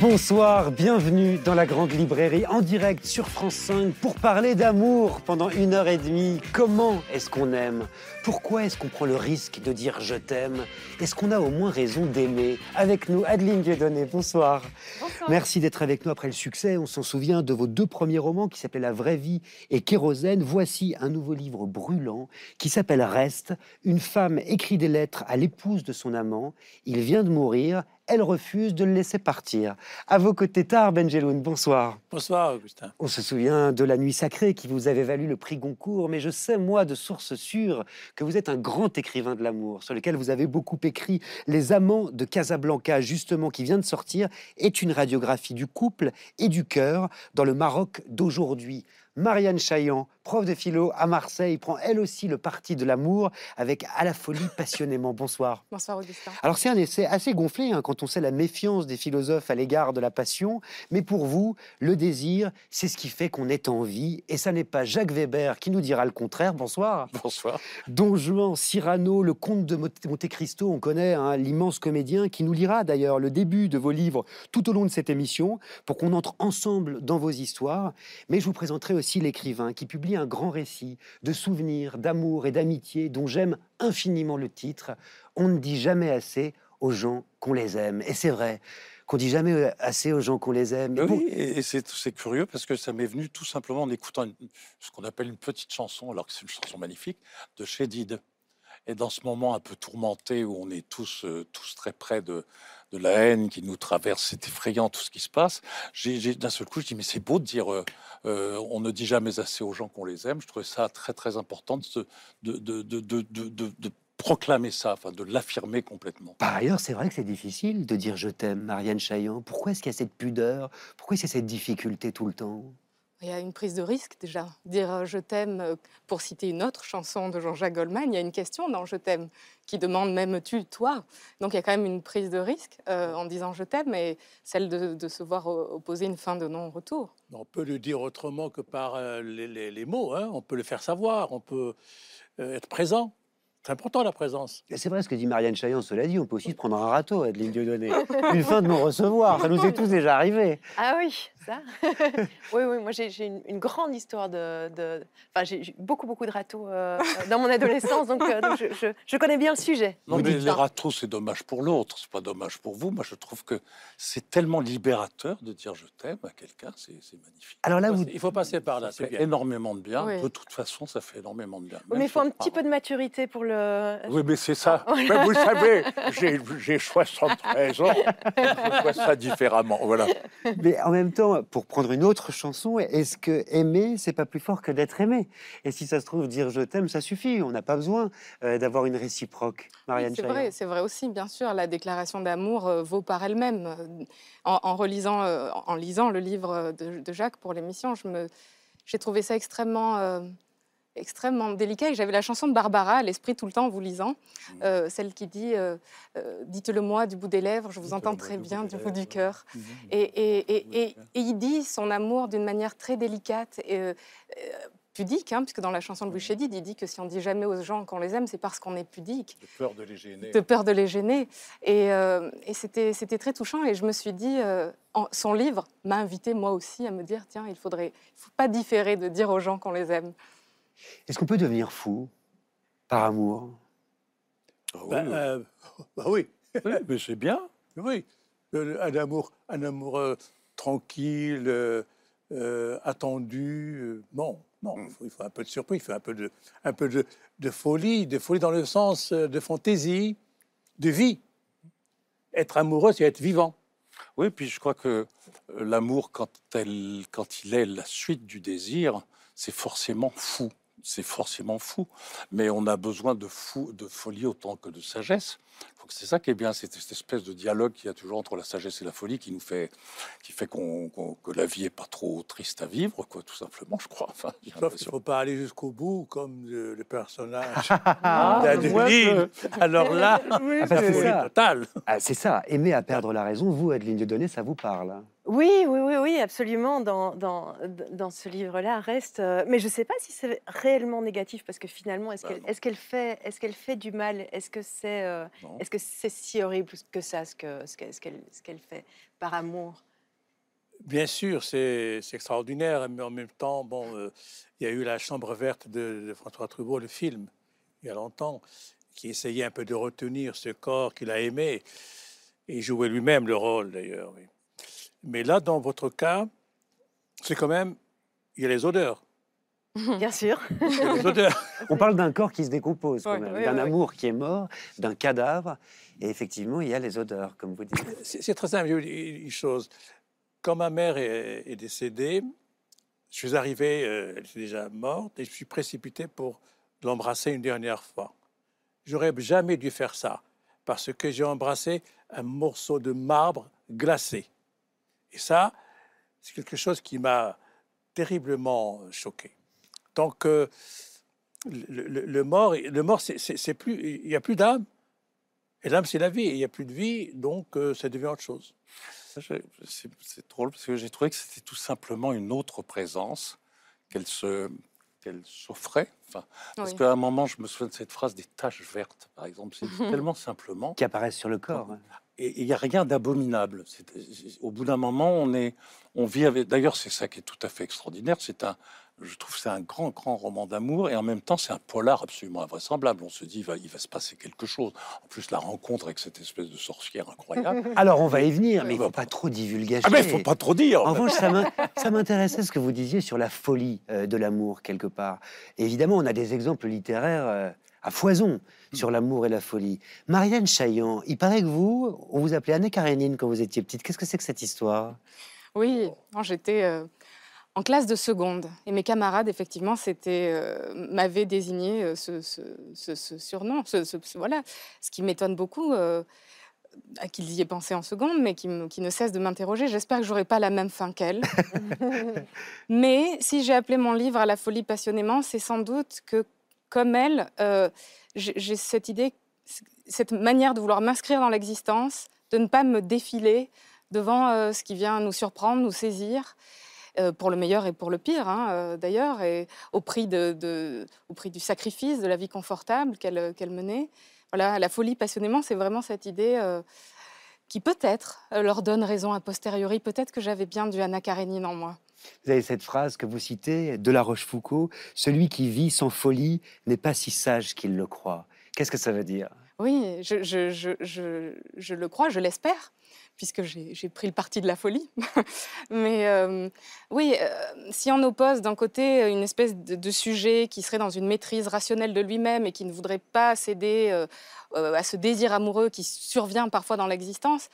Bonsoir, bienvenue dans la Grande Librairie en direct sur France 5 pour parler d'amour pendant une heure et demie. Comment est-ce qu'on aime? Pourquoi est-ce qu'on prend le risque de dire je t'aime Est-ce qu'on a au moins raison d'aimer? Avec nous, Adeline Dieudonné, bonsoir. Bonsoir. Merci d'être avec nous après le succès. On s'en souvient de vos deux premiers romans qui s'appelaient La vraie vie et Kérosène. Voici un nouveau livre brûlant qui s'appelle Reste. Une femme écrit des lettres à l'épouse de son amant. Il vient de mourir. Elle refuse de le laisser partir. À vos côtés, Tar Benjeloun, bonsoir. Bonsoir, Augustin. On se souvient de La Nuit Sacrée qui vous avait valu le prix Goncourt, mais je sais, moi, de sources sûres, que vous êtes un grand écrivain de l'amour, sur lequel vous avez beaucoup écrit. Les Amants de Casablanca, justement, qui vient de sortir, est une radiographie du couple et du cœur dans le Maroc d'aujourd'hui. Marianne Chaillan, prof de philo à Marseille, prend elle aussi le parti de l'amour avec À la folie passionnément. Bonsoir. Bonsoir Augustin. Alors c'est un essai assez gonflé hein, quand on sait la méfiance des philosophes à l'égard de la passion, mais pour vous, le désir, c'est ce qui fait qu'on est en vie, et ça n'est pas Jacques Weber qui nous dira le contraire. Bonsoir. Bonsoir. Don Juan, Cyrano, le comte de Monte Cristo, on connaît hein, l'immense comédien qui nous lira d'ailleurs le début de vos livres tout au long de cette émission pour qu'on entre ensemble dans vos histoires. Mais je vous présenterai aussi l'écrivain qui publie un grand récit de souvenirs, d'amour et d'amitié dont j'aime infiniment le titre. On ne dit jamais assez aux gens qu'on les aime. Et c'est vrai qu'on dit jamais assez aux gens qu'on les aime. Et pour- Oui, et et c'est curieux parce que ça m'est venu tout simplement en écoutant une- ce qu'on appelle une petite chanson, alors que c'est une chanson magnifique, de Chédid. Et dans ce moment un peu tourmenté où on est tous, euh, tous très près de, de la haine qui nous traverse, c'est effrayant tout ce qui se passe. J'ai d'un seul coup, je dis mais c'est beau de dire euh, euh, on ne dit jamais assez aux gens qu'on les aime. Je trouvais ça très très important de, de, de, de, proclamer ça, enfin de l'affirmer complètement. Par ailleurs, c'est vrai que c'est difficile de dire je t'aime, Marianne Chaillan. Pourquoi est-ce qu'il y a cette pudeur? Pourquoi est-ce qu'il y a cette difficulté tout le temps? Il y a une prise de risque déjà. Dire euh, je t'aime, euh, pour citer une autre chanson de Jean-Jacques Goldman, il y a une question dans je t'aime qui demande m'aimes-tu toi? Donc il y a quand même une prise de risque euh, en disant je t'aime et celle de, de se voir opposer une fin de non-retour. On peut le dire autrement que par euh, les, les- les mots. hein. On peut le faire savoir. On peut euh, être présent. C'est important la présence. Et C'est vrai ce que dit Marianne Chaillan, cela dit, on peut aussi se prendre un râteau, Adeline Dieudonné. Une fin de non-recevoir, ça nous est tous déjà arrivé. Ah oui, ça Oui, oui, moi j'ai une, une grande histoire de... de- Enfin, j'ai beaucoup, beaucoup de râteaux euh, dans mon adolescence, donc, euh, donc je, je- je connais bien le sujet. Non, mais les râteaux, c'est dommage pour l'autre, c'est pas dommage pour vous. Moi, je trouve que c'est tellement libérateur de dire je t'aime à quelqu'un, c'est c'est magnifique. Alors là, vous, Il faut passer par là. C'est énormément de bien. Oui. De toute façon, ça fait énormément de bien. Oui, mais il faut un petit peu de maturité pour le... Oui, mais c'est ça. Mais vous savez, j'ai- j'ai 73 ans. Je vois ça différemment. Voilà. mais en même temps, pour prendre une autre chanson, est-ce que aimer, c'est pas plus fort que d'être aimé? Et si ça se trouve, dire je t'aime, ça suffit. On n'a pas besoin euh, d'avoir une réciproque, Oui, Marianne c'est Chaillan. vrai, c'est vrai aussi, bien sûr. La déclaration d'amour euh, vaut par elle-même. En, en relisant, euh, en lisant le livre de, de Jacques pour l'émission, je me, j'ai trouvé ça extrêmement, extrêmement délicat. Et j'avais la chanson de Barbara à l'esprit tout le temps en vous lisant, euh, celle qui dit euh, euh, Dites-le moi du bout des lèvres, je vous entends très bien du bout du cœur. Et, il dit son amour d'une manière très délicate et euh, pudique, hein, puisque dans la chanson de Louis Chédid, il dit que si on dit jamais aux gens qu'on les aime, c'est parce qu'on est pudique De peur de les gêner. de peur de les gêner. Et, euh, et c'était, c'était très touchant. Et je me suis dit, euh, en- son livre m'a invité moi aussi à me dire, tiens, il faudrait, il faut pas différer de dire aux gens qu'on les aime. Est-ce qu'on peut devenir fou par amour? Ah oui, Bah, oui. euh, bah oui, Oui, mais c'est bien. oui. Le- Un amour, un amour euh, tranquille, euh, euh, attendu. euh, non, non. Il faut, il faut un peu de surprise, il faut un peu de, un peu de, de folie, de folie dans le sens euh, de fantaisie, de vie. Être amoureux, c'est être vivant. Oui, puis je crois que euh, l'amour, quand, elle, quand il est la suite du désir, c'est forcément fou. C'est forcément fou. Mais on a besoin de fou, de folie autant que de sagesse. Donc c'est ça qui est bien, c'est cette espèce de dialogue qu'il y a toujours entre la sagesse et la folie qui nous fait, qui fait qu'on, qu'on- que la vie est pas trop triste à vivre, quoi, tout simplement, je crois. Enfin, j'ai Sauf qu'il faut pas aller jusqu'au bout comme le, le personnage Ah, d'Adeline. Alors là, Oui, c'est folie ça. totale. Ah, c'est ça, aimer à perdre la raison, vous, Adeline Dieudonné, ça vous parle hein? Oui, oui, oui, oui, absolument. Dans, dans, dans ce livre-là, reste. euh, mais je ne sais pas si c'est réellement négatif, parce que finalement, est-ce Bah, qu'elle non. est qu'elle fait, est qu'elle fait du mal? Est-ce que c'est euh, Non. est -ce c'est si horrible que ça, ce qu'elle ce qu'elle- ce fait par amour? Bien sûr, c'est c'est extraordinaire, mais en même temps, bon, euh, il y a eu la Chambre verte de, de François Truffaut, le film, il y a longtemps, qui essayait un peu de retenir ce corps qu'il a aimé et jouait lui-même le rôle d'ailleurs. oui. Mais là, dans votre cas, c'est quand même, il y a les odeurs. Bien sûr. On parle d'un corps qui se décompose, Ouais, ouais, d'un ouais. amour qui est mort, d'un cadavre, et effectivement, il y a les odeurs, comme vous dites. C'est c'est très simple. Je vais vous dire Une chose, quand ma mère est, est décédée, je suis arrivé, euh, elle était déjà morte, et je suis précipité pour l'embrasser une dernière fois. J'aurais jamais dû faire ça, parce que j'ai embrassé un morceau de marbre glacé. Et ça, c'est quelque chose qui m'a terriblement choqué. Donc, euh, le, le- le mort, le mort, c'est- plus, il n'y a plus d'âme. Et l'âme, c'est la vie. Et il n'y a plus de vie, donc euh, ça devient autre chose. C'est drôle parce que j'ai trouvé que c'était tout simplement une autre présence qu'elle se qu'elle s'offrait. Enfin, parce Oui. qu'à un moment, je me souviens de cette phrase des taches vertes, par exemple. C'est tellement simplement. Qui apparaissent sur le corps. Et il n'y a rien d'abominable. C'est- c'est- Au bout d'un moment, on est, on vit avec. D'ailleurs, c'est ça qui est tout à fait extraordinaire. C'est un, je trouve, que c'est un grand, grand roman d'amour et en même temps, c'est un polar absolument invraisemblable. On se dit, il va, il va se passer quelque chose. En plus, la rencontre avec cette espèce de sorcière incroyable. Alors, on va y venir, mais il ne bah, faut pas trop divulguer. ah mais il faut pas trop dire. En revanche, ça m'in- ça m'intéressait ce que vous disiez sur la folie euh, de l'amour, quelque part. Évidemment, on a des exemples littéraires euh, à foison sur l'amour et la folie. Marianne Chaillan, il paraît que vous, on vous appelait Anne Karénine quand vous étiez petite. Qu'est-ce que c'est que cette histoire? Oui, j'étais euh, en classe de seconde et mes camarades, effectivement, c'était, euh, m'avaient désigné euh, ce, ce- ce- ce surnom. Voilà, ce qui m'étonne beaucoup, euh, qu'ils y aient pensé en seconde, mais qui, ne cesse de m'interroger. J'espère que j'aurai pas la même fin qu'elle. mais si j'ai appelé mon livre à la folie passionnément, c'est sans doute que, comme elle, euh, j'ai cette idée, cette manière de vouloir m'inscrire dans l'existence, de ne pas me défiler devant ce qui vient nous surprendre, nous saisir, pour le meilleur et pour le pire, hein, euh, d'ailleurs, et au prix, de, au prix du sacrifice de la vie confortable qu'elle qu'elle menait. Voilà, la folie passionnément, c'est vraiment cette idée euh, qui peut-être euh, leur donne raison a posteriori. Peut-être que j'avais bien du Anna Karénine en moi. Vous avez cette phrase que vous citez de La Rochefoucauld Celui qui vit sans folie n'est pas si sage qu'il le croit. Qu'est-ce que ça veut dire? Oui, je, je- le crois, je l'espère, puisque j'ai pris le parti de la folie. Mais euh, oui, euh, si on oppose d'un côté une espèce de, sujet qui serait dans une maîtrise rationnelle de lui-même et qui ne voudrait pas céder euh, à ce désir amoureux qui survient parfois dans l'existence,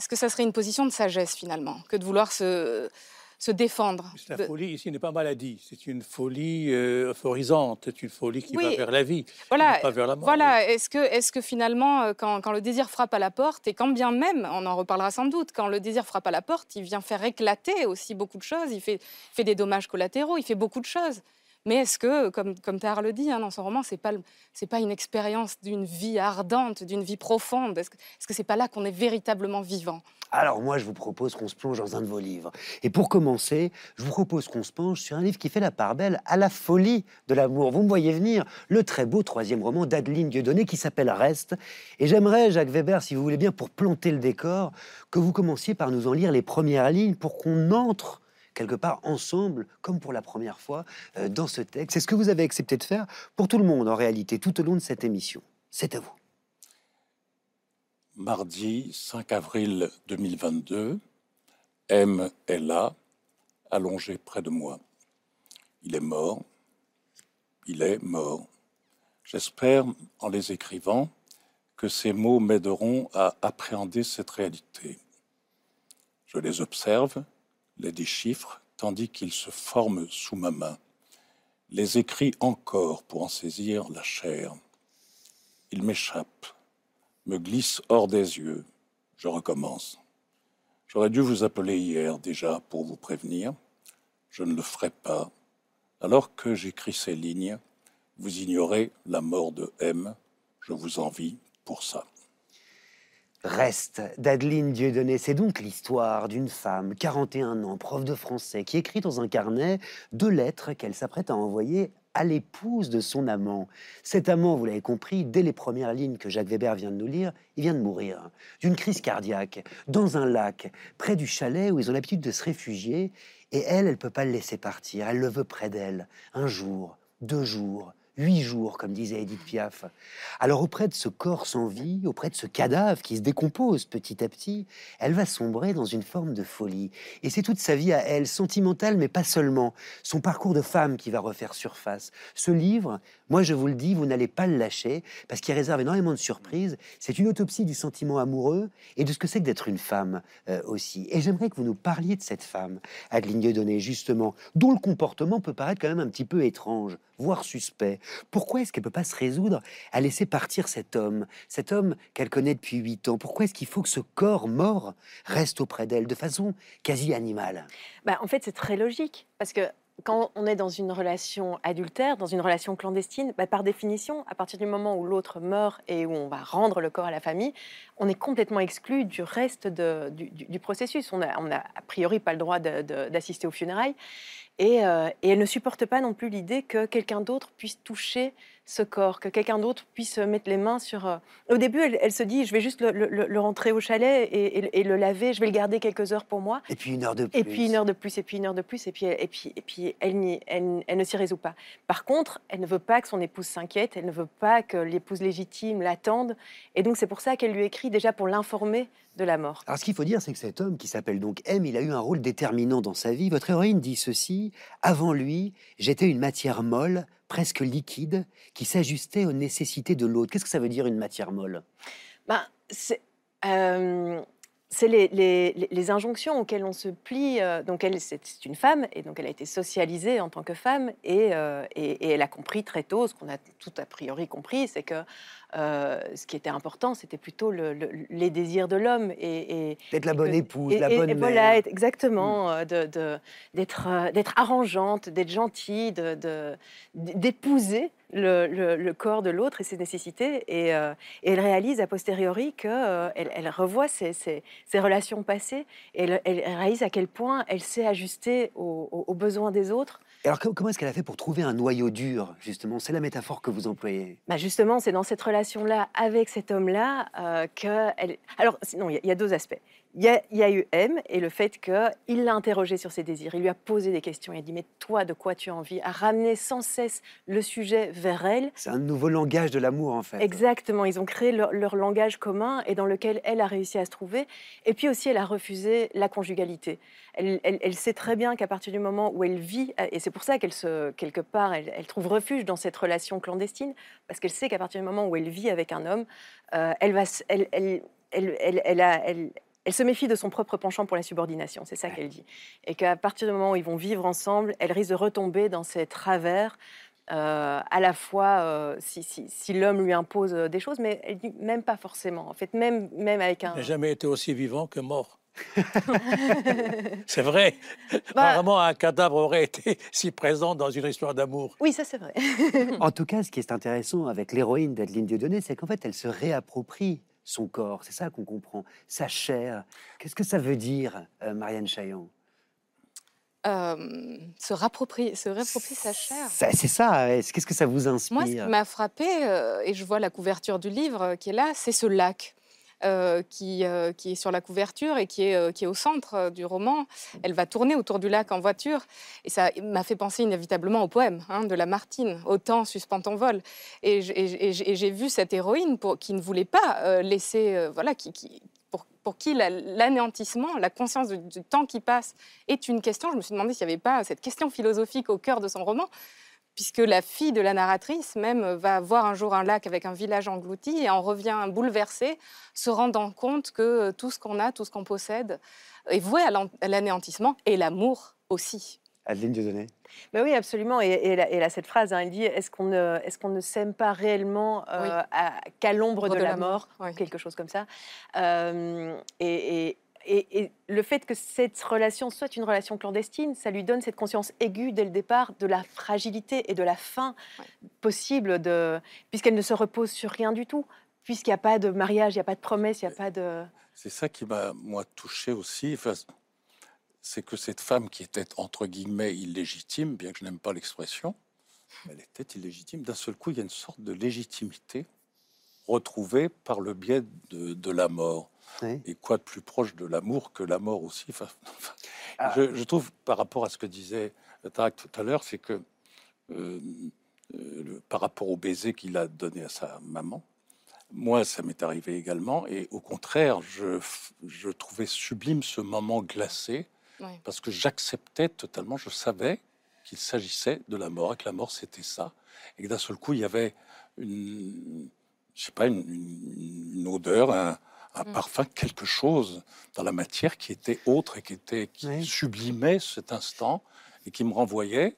est-ce que ça serait une position de sagesse finalement? Que de vouloir se, se défendre La de- folie ici n'est pas maladie. C'est une folie euh, euphorisante. C'est une folie qui va vers la vie, Voilà, qui va pas vers la mort. Voilà, est-ce que, est que finalement, euh, quand, quand le désir frappe à la porte, et quand bien même, on en reparlera sans doute, quand le désir frappe à la porte, il vient faire éclater aussi beaucoup de choses, il fait, fait des dommages collatéraux, il fait beaucoup de choses. Mais est-ce que, comme, comme Tahar le dit hein, dans son roman, c'est pas, pas une expérience d'une vie ardente, d'une vie profonde Est-ce que est-ce que c'est pas là qu'on est véritablement vivant? Alors moi, je vous propose qu'on se plonge dans un de vos livres. Et pour commencer, je vous propose qu'on se penche sur un livre qui fait la part belle à la folie de l'amour. Vous me voyez venir, le très beau troisième roman d'Adeline Dieudonné qui s'appelle Reste. Et j'aimerais, Jacques Weber, si vous voulez bien, pour planter le décor, que vous commenciez par nous en lire les premières lignes pour qu'on entre quelque part ensemble, comme pour la première fois, euh, dans ce texte. C'est ce que vous avez accepté de faire pour tout le monde, en réalité, tout au long de cette émission. C'est à vous. Mardi 5 avril 2022, M est là, allongé près de moi. Il est mort. Il est mort. J'espère, en les écrivant, que ces mots m'aideront à appréhender cette réalité. Je les observe, les déchiffre, tandis qu'ils se forment sous ma main. les écrits encore pour en saisir la chair. Ils m'échappent, me glissent hors des yeux. Je recommence. J'aurais dû vous appeler hier déjà pour vous prévenir. Je ne le ferai pas. Alors que j'écris ces lignes, vous ignorez la mort de M. Je vous envie pour ça. Reste d'Adeline Dieudonné, c'est donc l'histoire d'une femme, 41 ans, prof de français, qui écrit dans un carnet deux lettres qu'elle s'apprête à envoyer à l'épouse de son amant. Cet amant, vous l'avez compris, dès les premières lignes que Jacques Weber vient de nous lire, il vient de mourir d'une crise cardiaque dans un lac près du chalet où ils ont l'habitude de se réfugier. Et elle, elle peut pas le laisser partir. Elle le veut près d'elle. Un jour, deux jours, Huit jours, comme disait Edith Piaf. Alors auprès de ce corps sans vie, auprès de ce cadavre qui se décompose petit à petit, elle va sombrer dans une forme de folie. Et c'est toute sa vie à elle, sentimentale, mais pas seulement. Son parcours de femme qui va refaire surface. Ce livre, moi je vous le dis, vous n'allez pas le lâcher, parce qu'il réserve énormément de surprises. C'est une autopsie du sentiment amoureux et de ce que c'est que d'être une femme euh, aussi. Et j'aimerais que vous nous parliez de cette femme, Adeline Dieudonné, justement, dont le comportement peut paraître quand même un petit peu étrange, voire suspect. Pourquoi est-ce qu'elle peut pas se résoudre à laisser partir cet homme, cet homme qu'elle connaît depuis huit ans Pourquoi est-ce qu'il faut que ce corps mort reste auprès d'elle de façon quasi animale? Bah, En fait, c'est très logique, parce que quand on est dans une relation adultère, dans une relation clandestine, bah, par définition, à partir du moment où l'autre meurt et où on va rendre le corps à la famille, on est complètement exclu du reste du, processus. On n'a a a priori pas le droit d'assister aux funérailles. Euh, et, elle ne supporte pas non plus l'idée que quelqu'un d'autre puisse toucher ce corps, que quelqu'un d'autre puisse mettre les mains sur... Euh, au début, elle, se dit, je vais juste le, rentrer au chalet et, le laver, je vais le garder quelques heures pour moi. Et puis une heure de plus. Et puis une heure de plus, et puis une heure de plus, et puis, et puis, et puis elle, elle, elle ne s'y résout pas. Par contre, elle ne veut pas que son épouse s'inquiète, elle ne veut pas que l'épouse légitime l'attende. Et donc c'est pour ça qu'elle lui écrit déjà pour l'informer de la mort. Alors ce qu'il faut dire, c'est que cet homme qui s'appelle donc M, il a eu un rôle déterminant dans sa vie. Votre héroïne dit ceci, avant lui, j'étais une matière molle, presque liquide, qui s'ajustait aux nécessités de l'autre. Qu'est-ce que ça veut dire une matière molle? Ben, c'est, euh, les, injonctions auxquelles on se plie. Euh, donc, elle, c'est une femme, et donc elle a été socialisée en tant que femme, et, euh, et elle a compris très tôt, ce qu'on a tout a priori compris, c'est que euh, ce qui était important, c'était plutôt les désirs de l'homme. Et, D'être la bonne épouse, la bonne mère. Voilà, exactement, mm. euh, d'être, euh, d'être arrangeante, d'être gentille, de, d'épouser le, corps de l'autre et ses nécessités. Et, elle réalise a posteriori qu'elle elle revoit ses, relations passées et elle, réalise à quel point elle s'est ajustée aux besoins des autres alors comment est-ce qu'elle a fait pour trouver un noyau dur, justement? C'est la métaphore que vous employez. Bah justement, c'est dans cette relation-là avec cet homme-là euh, qu'elle... Alors, non, il y, a deux aspects. Il y, a eu M et le fait qu'il l'a interrogé sur ses désirs. Il lui a posé des questions. Il a dit Mais toi, de quoi tu as envie? A ramené sans cesse le sujet vers elle. C'est un nouveau langage de l'amour, en fait. Exactement. Ils ont créé leur, langage commun et dans lequel elle a réussi à se trouver. Et puis aussi, elle a refusé la conjugalité. Elle, sait très bien qu'à partir du moment où elle vit, et c'est pour ça qu'elle se, quelque part, elle, trouve refuge dans cette relation clandestine, parce qu'elle sait qu'à partir du moment où elle vit avec un homme, euh, elle va, elle, elle, elle, elle, a, elle, elle se méfie de son propre penchant pour la subordination, c'est ça qu'elle dit. Et qu'à partir du moment où ils vont vivre ensemble, elle risque de retomber dans ces travers, euh, à la fois euh, si, l'homme lui impose des choses, mais elle dit même pas forcément. En fait, même, même avec un. Il n'a jamais été aussi vivant que mort. c'est vrai. Bah un cadavre aurait été si présent dans une histoire d'amour. Oui, ça c'est vrai. en tout cas, ce qui est intéressant avec l'héroïne d'Adeline Dieudonné, c'est qu'en fait, elle se réapproprie son corps. C'est ça qu'on comprend. Sa chair. Qu'est-ce que ça veut dire, euh, Marianne Chaillon euh, se rapproprier, se réapproprier sa chair. C'est ça. Qu'est-ce que ça vous inspire Moi, ce qui m'a frappé, euh, et je vois la couverture du livre qui est là, c'est ce lac. Euh, qui, euh, qui, est sur la couverture et qui est, euh, qui est au centre du roman. Elle va tourner autour du lac en voiture et ça m'a fait penser inévitablement au poème hein, de Lamartine, Autant suspend ton vol. Et j'ai vu cette héroïne pour, qui ne voulait pas laisser, voilà, qui, qui pour, pour, qui l'anéantissement, la, conscience du, du, temps qui passe est une question. Je me suis demandé s'il n'y avait pas cette question philosophique au cœur de son roman puisque la fille de la narratrice même va voir un jour un lac avec un village englouti et en revient bouleversée, se rendant compte que euh, tout ce qu'on a, tout ce qu'on possède est voué à l'anéantissement et l'amour aussi. Adeline Dieudonné Ben oui, absolument. Et, et elle, a, elle a cette phrase, hein, elle dit Est-ce qu'on ne, est ne s'aime pas réellement euh, Oui. qu'à l'ombre de, de la la mort, mort, oui. Quelque chose comme ça. Euh, et, et- le fait que cette relation soit une relation clandestine, ça lui donne cette conscience aiguë dès le départ de la fragilité et de la fin Ouais. possible, de, puisqu'elle ne se repose sur rien du tout, puisqu'il n'y a pas de mariage, il n'y a pas de promesse, il n'y a pas de. C'est ça qui m'a, moi, touché aussi. Enfin, c'est que cette femme qui était, entre guillemets, illégitime, bien que je n'aime pas l'expression, elle était illégitime. D'un seul coup, il y a une sorte de légitimité retrouvée par le biais de, de la mort. Oui. Et quoi de plus proche de l'amour que la mort aussi Enfin, enfin, Ah. je, je trouve, par rapport à ce que disait Tarak tout à l'heure, c'est que euh, euh, le- par rapport au baiser qu'il a donné à sa maman, moi, ça m'est arrivé également. Et au contraire, je, trouvais sublime ce moment glacé parce que j'acceptais totalement, je savais qu'il s'agissait de la mort et que la mort c'était ça. Et que d'un seul coup, il y avait une, je sais pas, une, une- une odeur, un, un Mm. parfum, quelque chose dans la matière qui était autre et qui, était, qui Oui. sublimait cet instant et qui me renvoyait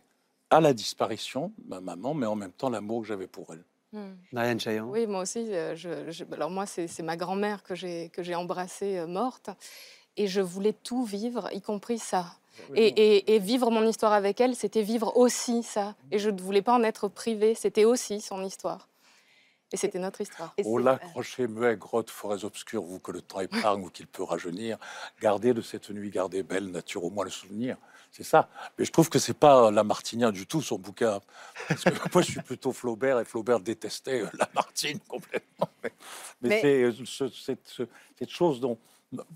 à la disparition de ma maman, mais en même temps l'amour que j'avais pour elle. Hmm. Marianne Oui, moi aussi. euh, je- je- alors moi, c'est ma grand-mère que j'ai que j'ai embrassée euh, morte, et je voulais tout vivre, y compris ça. Et, et- et vivre mon histoire avec elle, c'était vivre aussi ça. Et je ne voulais pas en être privée. C'était aussi son histoire. Et c'était notre histoire. Et Oh c'est- là, crochet, muet, grotte, forêts obscures, vous que le temps épargne ou qu'il peut rajeunir, gardez de cette nuit, gardez belle nature, au moins le souvenir. C'est ça. Mais je trouve que c'est pas Lamartinien du tout, son bouquin. Parce que moi, je suis plutôt Flaubert, et Flaubert détestait euh, Lamartine complètement. Mais, mais Mais- c'est euh, ce- cette, ce- cette chose dont...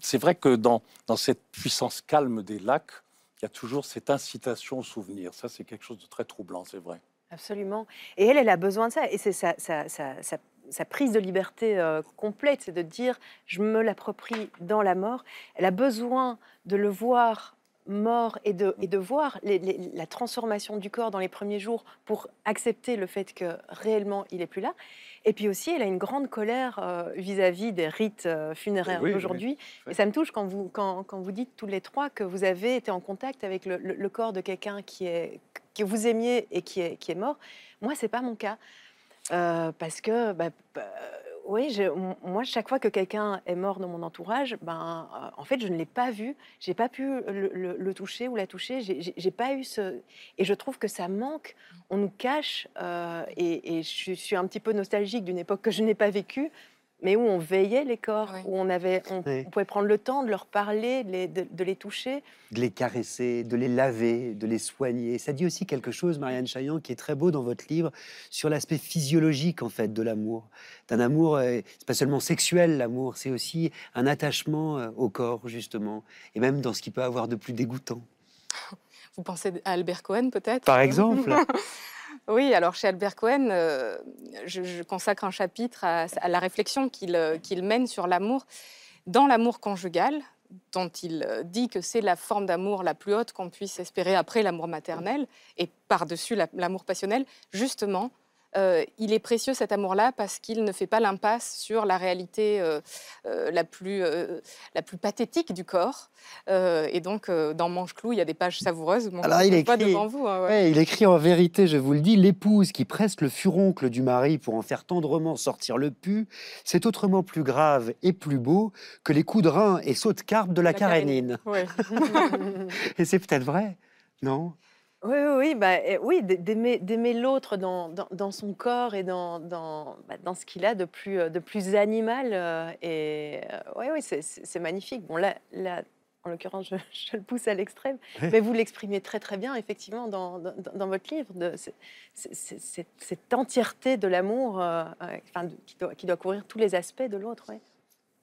C'est vrai que dans, dans cette puissance calme des lacs, il y a toujours cette incitation au souvenir. Ça, c'est quelque chose de très troublant, c'est vrai. Absolument. Et elle, elle a besoin de ça. Et c'est sa, sa- sa- sa- sa prise de liberté euh, complète, c'est de dire je me l'approprie dans la mort. Elle a besoin de le voir mort et de, et de voir les- les- la transformation du corps dans les premiers jours pour accepter le fait que réellement il est plus là. Et puis aussi, elle a une grande colère euh, vis-à-vis des rites euh, funéraires Oui, oui, d'aujourd'hui. oui. Et ça me touche quand vous, quand, quand vous dites tous les trois que vous avez été en contact avec le, le- le corps de quelqu'un qui est que vous aimiez et qui est, qui est mort. Moi, c'est pas mon cas. Euh, parce que, bah, bah, oui, moi, chaque fois que quelqu'un est mort dans mon entourage, ben, euh, en fait, je ne l'ai pas vu, j'ai pas pu le, toucher ou la toucher, j'ai- pas eu ce. Et je trouve que ça manque, on nous cache, euh, et je suis un petit peu nostalgique d'une époque que je n'ai pas vécue, mais où on veillait les corps, Oui. où on, avait, on, Oui. on pouvait prendre le temps de leur parler, de les, de- de les toucher. de les caresser, de les laver, de les soigner. Ça dit aussi quelque chose, Marianne Chaillan, qui est très beau dans votre livre, sur l'aspect physiologique en fait de l'amour. D'un amour, euh, c'est pas seulement sexuel l'amour, c'est aussi un attachement euh, au corps justement, et même dans ce qui peut avoir de plus dégoûtant. Vous pensez à Albert Cohen, peut-être? Par exemple, Oui, alors chez Albert Cohen, euh, je, consacre un chapitre à, la réflexion qu'il euh, qu'il mène sur l'amour. Dans l'amour conjugal, dont il euh, dit que c'est la forme d'amour la plus haute qu'on puisse espérer après l'amour maternel, et par-dessus la- l'amour passionnel, justement, euh, il est précieux cet amour-là parce qu'il ne fait pas l'impasse sur la réalité euh, euh, la, plus, la plus pathétique du corps. Et donc, dans Manche-Clou, il y a des pages savoureuses. Alors, il écrit- devant vous. hein, ouais. Ouais, il écrit en vérité, je vous le dis, l'épouse qui presse le furoncle du mari pour en faire tendrement sortir le pu, c'est autrement plus grave et plus beau que les coups de rein et sauts de carpe de la, La carénine. Ouais. Et c'est peut-être vrai, non? Oui, oui, oui, bah, eh, oui d'aimer, d'aimer l'autre dans, dans, dans son corps et dans, dans, bah, dans ce qu'il a de plus, euh, de plus animal. euh, et euh, oui, oui, c'est, c'est- c'est magnifique. Bon, là, là en l'occurrence, je, je le pousse à l'extrême, mais vous l'exprimez très, très bien, effectivement, dans, dans, dans votre livre, de, c'est- c'est- c'est- c'est- cette entièreté de l'amour euh, euh, enfin, de- qui, doit, qui doit couvrir tous les aspects de l'autre. ouais.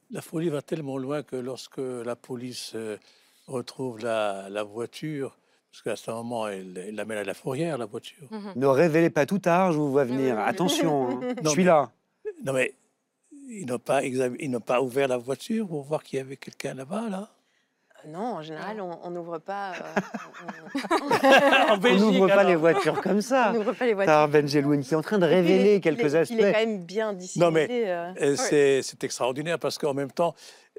La folie va tellement loin que lorsque la police euh, retrouve la, la voiture, parce qu'à ce moment, elle elle l'amène à la fourrière, la voiture. Mhm. Ne révélez pas tout tard, je vous vois Oui, venir. oui, oui. Attention, hein, je suis mais- là. Non, mais ils n'ont pas, exam- ils n'ont pas ouvert la voiture pour voir qu'il y avait quelqu'un là-bas, là? Non, en général, on on n'ouvre pas, euh, On n'ouvre pas alors. les voitures comme ça. on n'ouvre pas les voitures. Tar Benjeloun qui est en train de il révéler il quelques est- aspects. Il est quand même bien dissimulé. Non, mais- euh. Euh, C'est c'est extraordinaire parce qu'en même temps,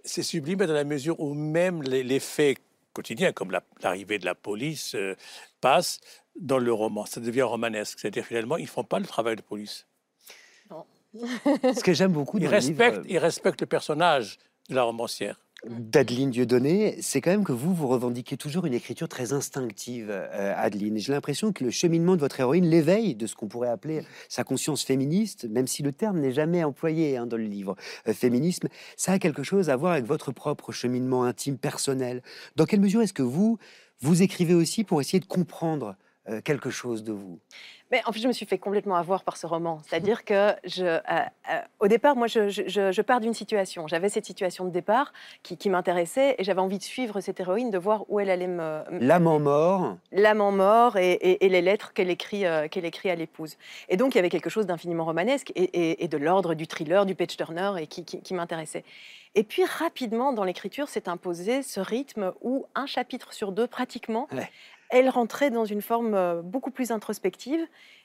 c'est sublime dans la mesure où même les, les faits quotidien, comme la- l'arrivée de la police euh, passe dans le roman. Ça devient romanesque. C'est-à-dire finalement, ils font pas le travail de police. Ce que j'aime beaucoup Ils dans le livre, respectent, ils respectent le personnage de la romancière. d'Adeline Dieudonné, c'est quand même que vous, vous revendiquez toujours une écriture très instinctive, euh, Adeline. J'ai l'impression que le cheminement de votre héroïne l'éveille de ce qu'on pourrait appeler sa conscience féministe, même si le terme n'est jamais employé hein, dans le livre. Euh, féminisme, ça a quelque chose à voir avec votre propre cheminement intime, personnel. Dans quelle mesure est-ce que vous, vous écrivez aussi pour essayer de comprendre euh, quelque chose de vous? Mais en fait, je me suis fait complètement avoir par ce roman. C'est-à-dire que, je, euh, euh, au départ, moi, je, je- je- je pars d'une situation. J'avais cette situation de départ qui, qui m'intéressait et j'avais envie de suivre cette héroïne, de voir où elle allait me. L'amant mort, L'amant mort et, et- et les lettres qu'elle écrit, euh, qu'elle écrit à l'épouse. Et donc, il y avait quelque chose d'infiniment romanesque et, et- et de l'ordre du thriller, du page turner et qui, qui- qui m'intéressait. Et puis, rapidement, dans l'écriture, s'est imposé ce rythme où un chapitre sur deux, pratiquement, Ouais. Elle rentrait dans une forme euh, beaucoup plus introspective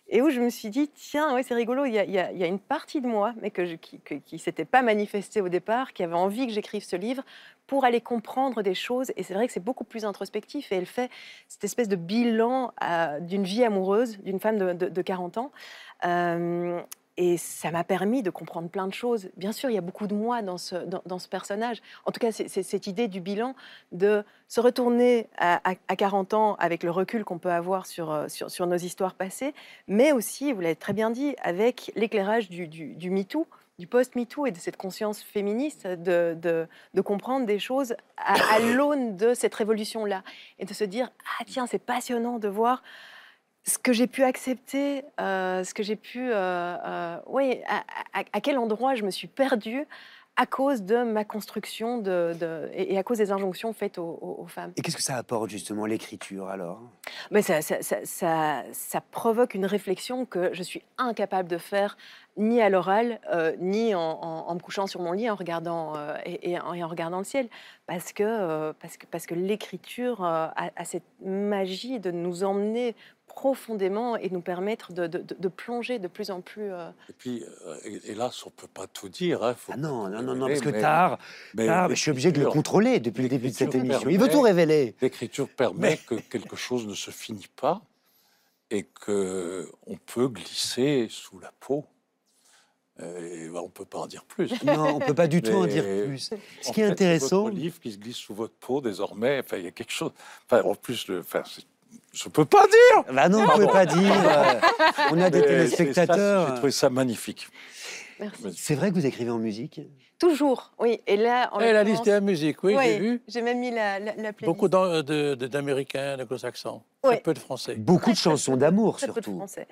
et où je me suis dit, tiens, ouais, c'est rigolo, il y, y y a une partie de moi, mais que qui ne s'était pas manifestée au départ, qui avait envie que j'écrive ce livre pour aller comprendre des choses. Et c'est vrai que c'est beaucoup plus introspectif. Et elle fait cette espèce de bilan euh, d'une vie amoureuse d'une femme de, de- de 40 ans. Euh, et ça m'a permis de comprendre plein de choses. Bien sûr, il y a beaucoup de moi dans ce, dans, ce personnage. En tout cas, c'est cette idée du bilan, de se retourner à, à- à 40 ans avec le recul qu'on peut avoir sur, euh, sur, sur nos histoires passées, mais aussi, vous l'avez très bien dit, avec l'éclairage du, du, du MeToo, du post-MeToo et de cette conscience féministe, de, de, comprendre des choses à l'aune de cette révolution-là. Et de se dire, ah tiens, c'est passionnant de voir ce que j'ai pu accepter, euh, ce que j'ai pu, euh, euh, oui, à, à- à quel endroit je me suis perdue à cause de ma construction de, de- et, à cause des injonctions faites aux, aux- aux femmes. et qu'est-ce que ça apporte justement l'écriture alors? Mais ça, ça, ça- provoque une réflexion que je suis incapable de faire ni à l'oral, euh, ni en, en- en me couchant sur mon lit en regardant, euh, et, et en, et en regardant le ciel. Parce que, euh, parce que, parce que l'écriture a, a cette magie de nous emmener profondément et nous permettre de, de- plonger de plus en plus. euh, Et puis, euh, hé- hélas, on ne peut pas tout dire. hein, faut Ah non, non, non, non, parce que mais- tard, mais tard, mais je suis obligé de le contrôler depuis le début de cette émission. Il veut tout révéler. L'écriture permet que quelque chose ne se finit pas et que on peut glisser sous la peau. Euh, Et ben, on ne peut pas en dire plus. Non, on peut pas du tout en dire plus. Ce qui est intéressant, votre livre qui se glisse sous votre peau désormais. Enfin, il y a quelque chose. Enfin, en plus, le. Enfin, c'est- je peux pas dire. bah non, on ne pouvait pas dire. euh, on a des Mais téléspectateurs. J'ai trouvé ça magnifique. Merci. C'est vrai que vous écrivez en musique Toujours, oui. Et là, en Et la liste de la musique, oui, j'ai vu. J'ai même mis la, la, la playlist. Beaucoup de- d'Américains, d'Anglo-Saxons. Ouais. Très peu de Français. Beaucoup de chansons d'amour Très peu de surtout. français.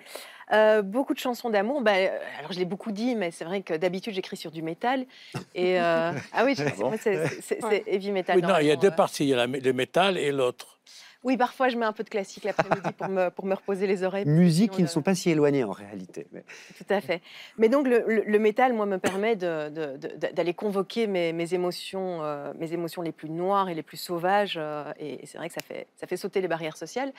Euh, beaucoup de chansons d'amour. Bah, euh, alors, je l'ai beaucoup dit, mais c'est vrai que d'habitude, j'écris sur du métal. Et, euh, ah oui, bon moi, c'est heavy metal. Oui, non, il y a deux euh. parties. Il y a la- le métal et l'autre. Oui, parfois, je mets un peu de classique l'après-midi pour me, pour me reposer les oreilles. Musiques qui ne sont pas si éloignées en réalité. Mais- Tout à fait. Mais donc, le, le- le métal, moi, me permet d'aller convoquer mes, mes émotions, euh, mes émotions les plus noires et les plus sauvages. euh, et et c'est vrai que ça fait, ça fait sauter les barrières sociales.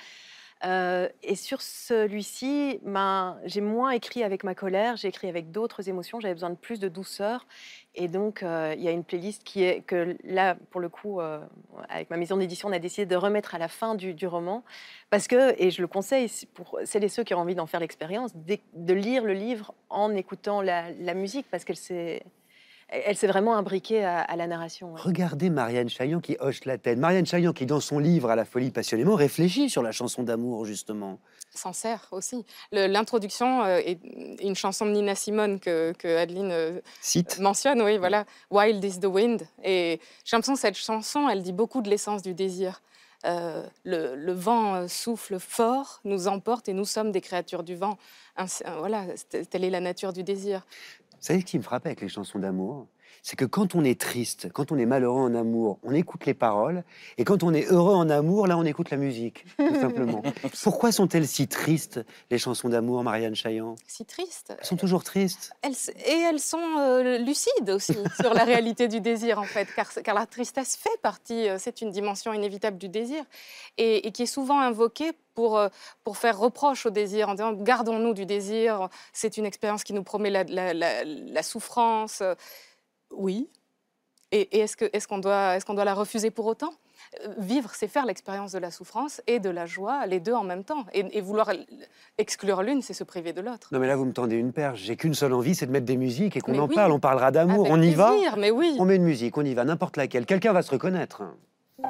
Euh, et sur celui-ci, ben, j'ai moins écrit avec ma colère, j'ai écrit avec d'autres émotions. J'avais besoin de plus de douceur. Et donc, euh, il y a une playlist qui est que là, pour le coup, euh, avec ma maison d'édition, on a décidé de remettre à la fin du, roman. Parce que, et je le conseille pour celles et ceux qui ont envie d'en faire l'expérience, de lire le livre en écoutant la, la musique, parce qu'elle s'est, elle, elle s'est vraiment imbriquée à, à la narration. ouais. Regardez Marianne Chaillan qui hoche la tête. Marianne Chaillan qui, dans son livre À la folie passionnément, réfléchit sur la chanson d'amour, justement. s'en sert aussi. L'introduction euh, est une chanson de Nina Simone que, que Adeline euh, Cite. mentionne, oui, voilà, Wild is the Wind. Et j'ai l'impression que cette chanson, elle dit beaucoup de l'essence du désir. Euh, le, le vent souffle fort, nous emporte et nous sommes des créatures du vent. Ainsi- voilà, telle est la nature du désir. Savez ce qui me frappe avec les chansons d'amour? C'est que quand on est triste, quand on est malheureux en amour, on écoute les paroles. Et quand on est heureux en amour, là, on écoute la musique, tout simplement. Pourquoi sont-elles si tristes, les chansons d'amour, Marianne Chaillan Si triste. Elles sont toujours tristes. Elles, et elles sont euh, lucides aussi sur la réalité du désir, en fait, car, car la tristesse fait partie, euh, c'est une dimension inévitable du désir, et, et qui est souvent invoquée pour, euh, pour faire reproche au désir, en disant gardons-nous du désir, c'est une expérience qui nous promet la, la- la- la souffrance. Oui, Et, et est-ce qu'on est qu'on doit, est qu'on doit la refuser pour autant? Euh, Vivre, c'est faire l'expérience de la souffrance et de la joie, les deux en même temps. Et, et vouloir exclure l'une, c'est se priver de l'autre. Non mais là vous me tendez une perche. J'ai qu'une seule envie, c'est de mettre des musiques et qu'on en oui. parle. On parlera d'amour. On y va. Mais oui. On met une musique, on y va, n'importe laquelle. Quelqu'un va se reconnaître. Ah,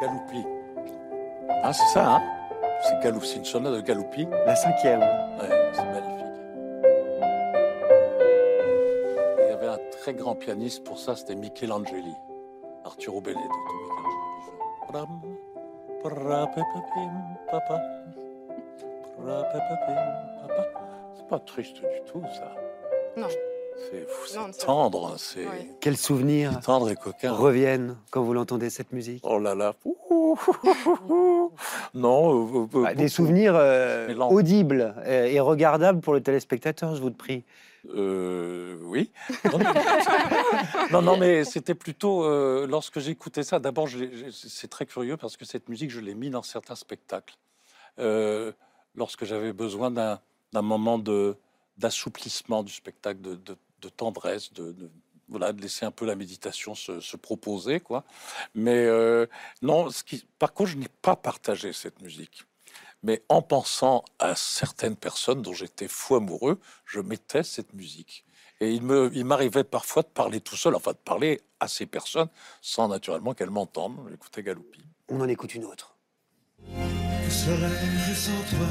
Galoupi. Ah, c'est ça, hein? C'est Galou, c'est une sonate de Galoupi. La cinquième. Ouais, très grand pianiste pour ça, c'était Michelangeli. Arturo Benedetto Michelangeli. C'est pas triste du tout, ça. Non. C'est tendre, c'est. Quels souvenirs tendre et coquin. reviennent quand vous l'entendez cette musique? Oh là là. non. euh, Bah, Des souvenirs euh, audibles euh, et regardables pour le téléspectateur, je vous le prie. Euh, oui. Non, non. non, non, mais c'était plutôt euh, lorsque j'écoutais ça. D'abord, c'est très curieux parce que cette musique, je l'ai mis dans certains spectacles. Euh, lorsque j'avais besoin d'un moment d'assouplissement du spectacle, de, de- de tendresse, de, de- voilà, de laisser un peu la méditation se, se proposer, quoi. Mais euh, non, ce qui, par contre, je n'ai pas partagé cette musique. Mais en pensant à certaines personnes dont j'étais fou amoureux, je mettais cette musique. Et il me, il m'arrivait parfois de parler tout seul, enfin de parler à ces personnes, sans naturellement qu'elles m'entendent. J'écoutais Galoupi. On en écoute une autre. Que serais-je sans toi?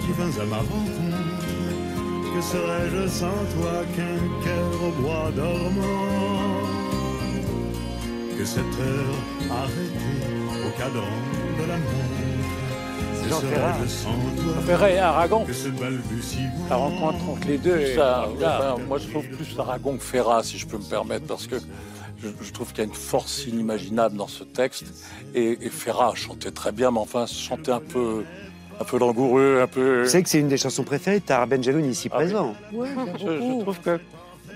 Qui vins à ma rencontre Que serais-je sans toi qu'un cœur au bois dormant Que cette heure arrêtée au cadran de la montre Jean Ferrat. et Aragon, la rencontre entre les deux Ça, enfin, moi, je trouve plus Aragon que Ferrat, si je peux me permettre, parce que je, je trouve qu'il y a une force inimaginable dans ce texte. Et, et Ferrat chantait très bien, mais enfin, chantait un peu, un peu langoureux, un peu. Vous savez que c'est une des chansons préférées de Tahar Benjeloun ici Ah oui. présent. Ouais, je, je trouve que.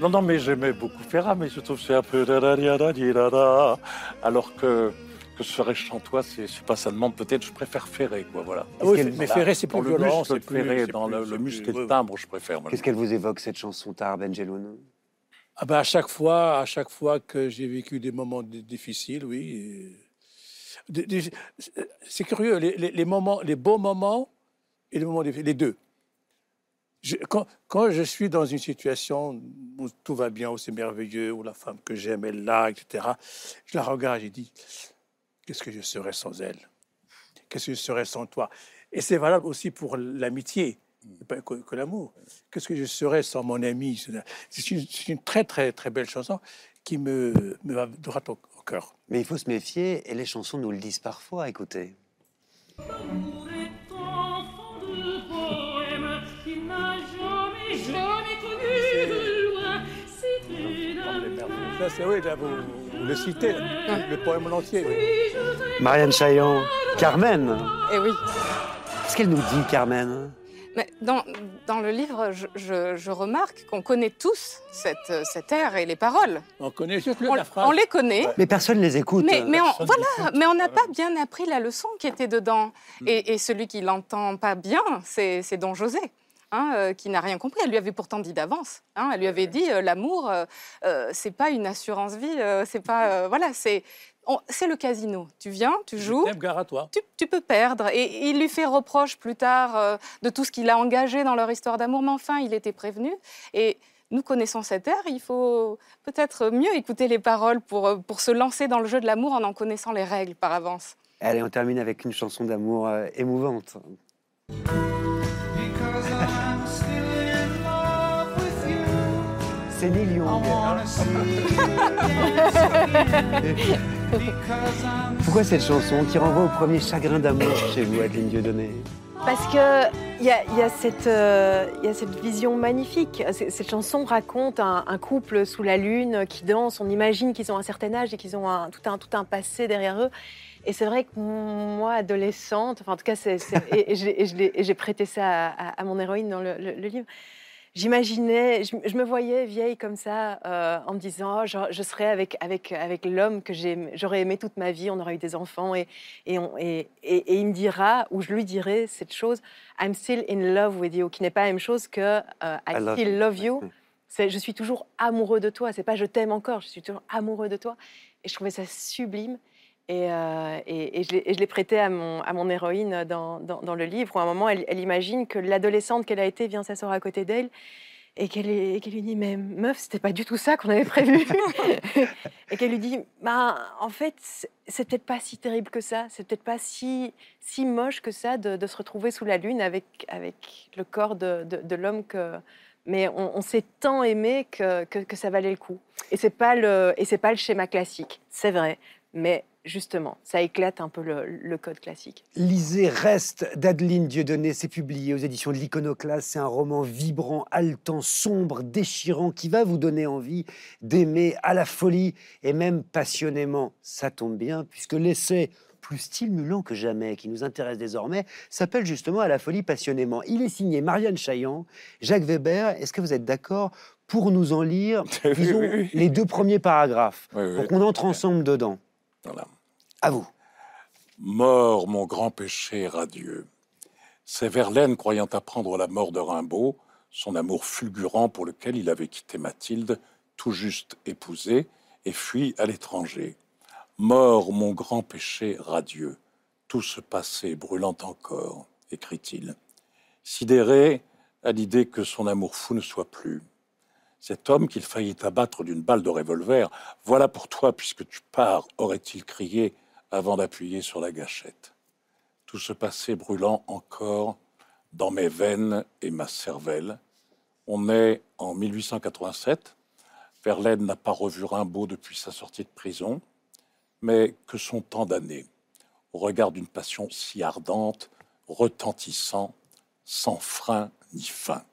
Non, non, mais j'aimais beaucoup Ferrat, mais je trouve que c'est un peu. Alors que. Que serais-je sans toi, c'est pas ça demande peut-être, je préfère Ferré, quoi, voilà. Ah oui, mais Ferré, c'est plus le violent, c'est plus... Ferré, dans plus- le, le plus- muscle et le timbre, je préfère. Qu'est-ce qu'elle vous évoque cette chanson Tahar Benjeloun? Ah ben à chaque fois, à chaque fois que j'ai vécu des moments di- difficiles, oui. C'est curieux, les, moments, les beaux moments et les moments les deux. Quand, je suis dans une situation où tout va bien, où c'est merveilleux, où la femme que j'aime est là, etc., je la regarde et je dis, qu'est-ce que je serais sans elle? Qu'est-ce que je serais sans toi? Et c'est valable aussi pour l'amitié, pas que, que l'amour. Qu'est-ce que je serais sans mon ami? C'est une, très, très, très belle chanson qui me, me va droit au, au cœur. Mais il faut se méfier, et les chansons nous le disent parfois, écoutez. L'amour est enfant de poème, il n'a jamais, jamais connu de loin. C'est une Ça, c'est oui, là, vous, vous le citez, le, poème en entier. oui. Marianne Chaillan, Carmen Et oui. Qu'est-ce qu'elle nous dit, Carmen? Mais dans, dans le livre, je, je- je remarque qu'on connaît tous cette, cette air et les paroles. On connaît juste le- On, la phrase. on les connaît. Mais personne ne les écoute. Mais, mais, on, voilà, mais on n'a pas bien appris la leçon qui était dedans. Mm. Et, et celui qui l'entend pas bien, c'est c'est Don José. hein, euh, qui n'a rien compris. Elle lui avait pourtant dit d'avance. hein, elle lui avait dit euh, l'amour, euh, euh, c'est pas une assurance vie, euh, c'est pas euh, voilà, c'est c'est le casino. Tu viens, tu joues, à toi. tu, tu peux perdre. Et il lui fait reproche plus tard euh, de tout ce qu'il a engagé dans leur histoire d'amour, mais enfin, il était prévenu. Et nous connaissons cette ère, il faut peut-être mieux écouter les paroles pour, euh, pour se lancer dans le jeu de l'amour en en connaissant les règles par avance. Allez, on termine avec une chanson d'amour euh, émouvante. C'est Neil Young. I'm Pourquoi cette chanson qui renvoie au premier chagrin d'amour chez vous, Adeline Dieudonné? Parce que il y a, il y a cette, euh, il y a cette vision magnifique. Cette chanson raconte un, un couple sous la lune qui danse. On imagine qu'ils ont un certain âge et qu'ils ont un- tout, un, tout un passé derrière eux. Et c'est vrai que moi, adolescente, enfin en tout cas, et, j'ai prêté ça à, à- à mon héroïne dans le, le- le livre. J'imaginais, je, je me voyais vieille comme ça, euh, en me disant, oh, je, je serais avec, avec, avec l'homme que j'aurais aimé toute ma vie, on aurait eu des enfants, et, et, on- et, il me dira, ou je lui dirai cette chose, I'm still in love with you, qui n'est pas la même chose que euh, I, still you. love you. C'est je suis toujours amoureux de toi. C'est pas je t'aime encore, je suis toujours amoureux de toi. Et je trouvais ça sublime. Et, euh, et- et je l'ai- prêté à mon, à mon héroïne dans, dans- dans le livre, où à un moment, elle, elle imagine que l'adolescente qu'elle a été vient s'asseoir à côté d'elle et qu'elle lui dit Mais meuf, c'était pas du tout ça qu'on avait prévu. et qu'elle lui dit Bah, en fait, c'est- c'est peut-être pas si terrible que ça, c'est peut-être pas si, si moche que ça de, de se retrouver sous la lune avec, avec le corps de, de- de l'homme que. Mais on, on s'est tant aimé que, que, que ça valait le coup. Et c'est pas le et c'est pas le schéma classique, c'est vrai. Mais justement, ça éclate un peu le, le code classique. Lisez Reste d'Adeline Dieudonné, c'est publié aux éditions de l'Iconoclaste. C'est un roman vibrant, haletant, sombre, déchirant qui va vous donner envie d'aimer à la folie et même passionnément. Ça tombe bien puisque l'essai plus stimulant que jamais qui nous intéresse désormais s'appelle justement à la folie passionnément. Il est signé Marianne Chaillan, Jacques Weber. Est-ce que vous êtes d'accord pour nous en lire, Oui, disons, oui, oui. les deux premiers paragraphes Oui, oui. pour qu'on entre ensemble dedans Voilà. À vous. Mort, mon grand péché radieux. C'est Verlaine, croyant apprendre la mort de Rimbaud, son amour fulgurant pour lequel il avait quitté Mathilde, tout juste épousée, et fui à l'étranger. Mort, mon grand péché radieux. Tout ce passé brûlant encore, écrit-il. Sidéré à l'idée que son amour fou ne soit plus. Cet homme qu'il faillit abattre d'une balle de revolver, voilà pour toi puisque tu pars, aurait-il crié avant d'appuyer sur la gâchette. Tout ce passé brûlant encore dans mes veines et ma cervelle. On est en 1887. Verlaine n'a pas revu Rimbaud depuis sa sortie de prison, mais que sont tant d'années au regard d'une passion si ardente, retentissant, sans frein ni fin.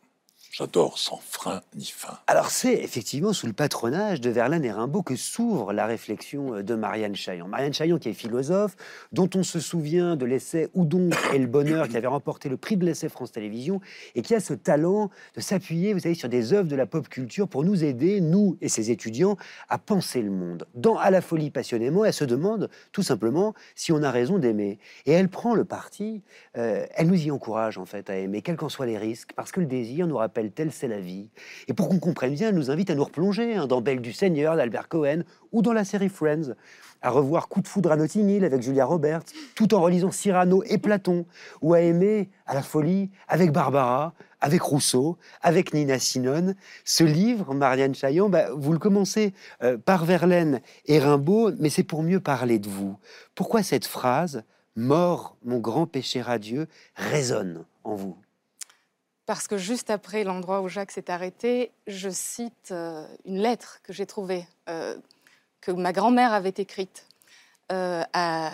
J'adore sans frein ni fin. Alors c'est effectivement sous le patronage de Verlaine et Rimbaud que s'ouvre la réflexion euh, de Marianne Chaillan. Marianne Chaillan qui est philosophe, dont on se souvient de l'essai Où donc est le bonheur qui avait remporté le prix de l'essai France Télévisions et qui a ce talent de s'appuyer, vous savez, sur des œuvres de la pop culture pour nous aider, nous et ses étudiants, à penser le monde. Dans À la folie passionnément, elle se demande tout simplement si on a raison d'aimer. Et elle prend le parti, euh, elle nous y encourage en fait à aimer, quels qu'en soient les risques, parce que le désir nous rappelle telle c'est la vie. Et pour qu'on comprenne bien, elle nous invite à nous replonger hein, dans Belle du Seigneur d'Albert Cohen ou dans la série Friends, à revoir Coup de foudre à Notting Hill avec Julia Roberts, tout en relisant Cyrano et Platon, ou à aimer à la folie avec Barbara, avec Rousseau, avec Nina Simone. Ce livre, Marianne Chaillan, bah, vous le commencez euh, par Verlaine et Rimbaud, mais c'est pour mieux parler de vous. Pourquoi cette phrase « Mort, mon grand péché radieux » résonne en vous Parce que juste après l'endroit où Jacques s'est arrêté, je cite euh, une lettre que j'ai trouvée, euh, que ma grand-mère avait écrite, euh, à-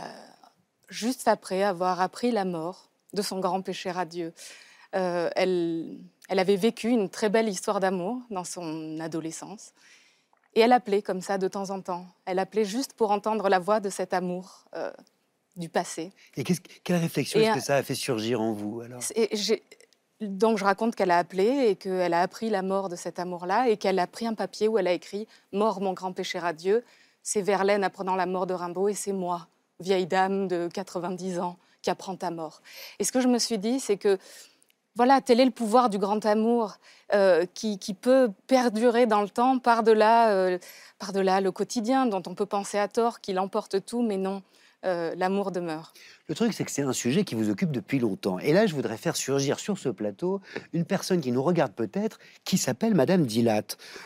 juste après avoir appris la mort de son grand péché radieux. Elle, elle avait vécu une très belle histoire d'amour dans son adolescence. Et elle appelait comme ça de temps en temps. Elle appelait juste pour entendre la voix de cet amour du passé. Et quelle réflexion est-ce que ça a fait surgir en vous alors? Donc je raconte qu'elle a appelé et qu'elle a appris la mort de cet amour-là et qu'elle a pris un papier où elle a écrit Mort mon grand péché radieux. C'est Verlaine apprenant la mort de Rimbaud et c'est moi, vieille dame de 90 ans, qui apprend ta mort. Et ce que je me suis dit, c'est que voilà, tel est le pouvoir du grand amour euh, qui, qui peut perdurer dans le temps par-delà euh, par-delà le quotidien dont on peut penser à tort qu'il emporte tout, mais non, euh, l'amour demeure. Le truc, c'est que c'est un sujet qui vous occupe depuis longtemps. Et là, je voudrais faire surgir sur ce plateau une personne qui nous regarde peut-être, qui s'appelle Madame Dilat,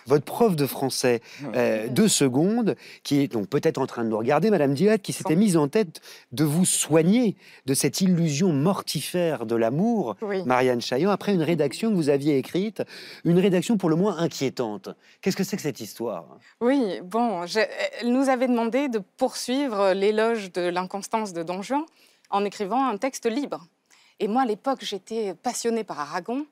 votre prof de français euh, deux secondes, qui est donc peut-être en train de nous regarder, Madame Dilat, qui s'était mise en tête de vous soigner de cette illusion mortifère de l'amour, Oui. Marianne Chaillan, après une rédaction que vous aviez écrite, une rédaction pour le moins inquiétante. Qu'est-ce que c'est que cette histoire? Oui, bon, je- elle nous avait demandé de poursuivre l'éloge de l'inconstance de Don Juan en écrivant un texte libre. Et moi, à l'époque, j'étais passionnée par Aragon,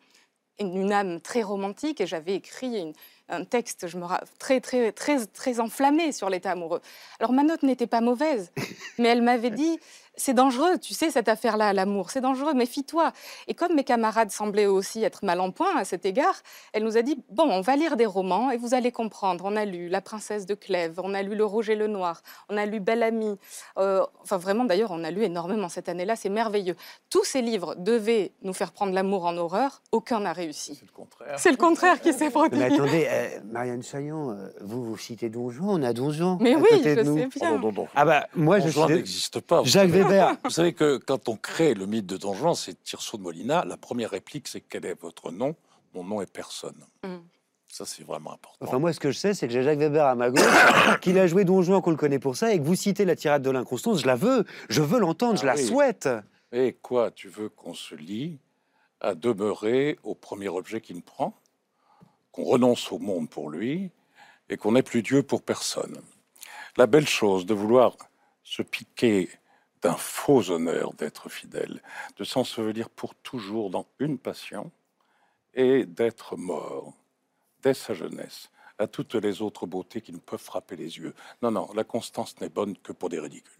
une âme très romantique, et j'avais écrit un texte, je me très, très, très, très enflammé sur l'état amoureux. Alors ma note n'était pas mauvaise, mais elle m'avait dit c'est dangereux, tu sais cette affaire-là, l'amour, c'est dangereux, méfie-toi. Et comme mes camarades semblaient aussi être mal en point à cet égard, elle nous a dit bon, on va lire des romans et vous allez comprendre. On a lu La princesse de Clèves, on a lu Le Rouge et le Noir, on a lu Belle Amie. Euh, enfin vraiment, d'ailleurs, on a lu énormément cette année-là, c'est merveilleux. Tous ces livres devaient nous faire prendre l'amour en horreur, aucun n'a réussi. C'est le contraire. C'est le contraire qui s'est produit. Mais attendez, euh, Marianne Chaillan, euh, vous, vous citez Don Juan, on a Don Juan Mais à oui, côté je de nous. sais bien. Oh, non, non. Ah bah, moi, je Don suis... Juan n'existe pas. Jacques Vous savez que quand on crée le mythe de Don Juan, c'est Tirso de Molina, la première réplique, c'est quel est votre nom? Mon nom est personne. Mm. Ça, c'est vraiment important. Enfin, moi, ce que je sais, c'est que j'ai Jacques Weber à ma gauche, qu'il a joué Don Juan, qu'on le connaît pour ça, et que vous citez la tirade de l'inconstance. Je la veux, je veux l'entendre, je Ah la oui. souhaite. Et quoi, tu veux qu'on se lie à demeurer au premier objet qui nous prend, qu'on renonce au monde pour lui et qu'on n'est plus Dieu pour personne. La belle chose de vouloir se piquer d'un faux honneur d'être fidèle, de s'ensevelir pour toujours dans une passion et d'être mort dès sa jeunesse à toutes les autres beautés qui nous peuvent frapper les yeux. Non, non, la constance n'est bonne que pour des ridicules.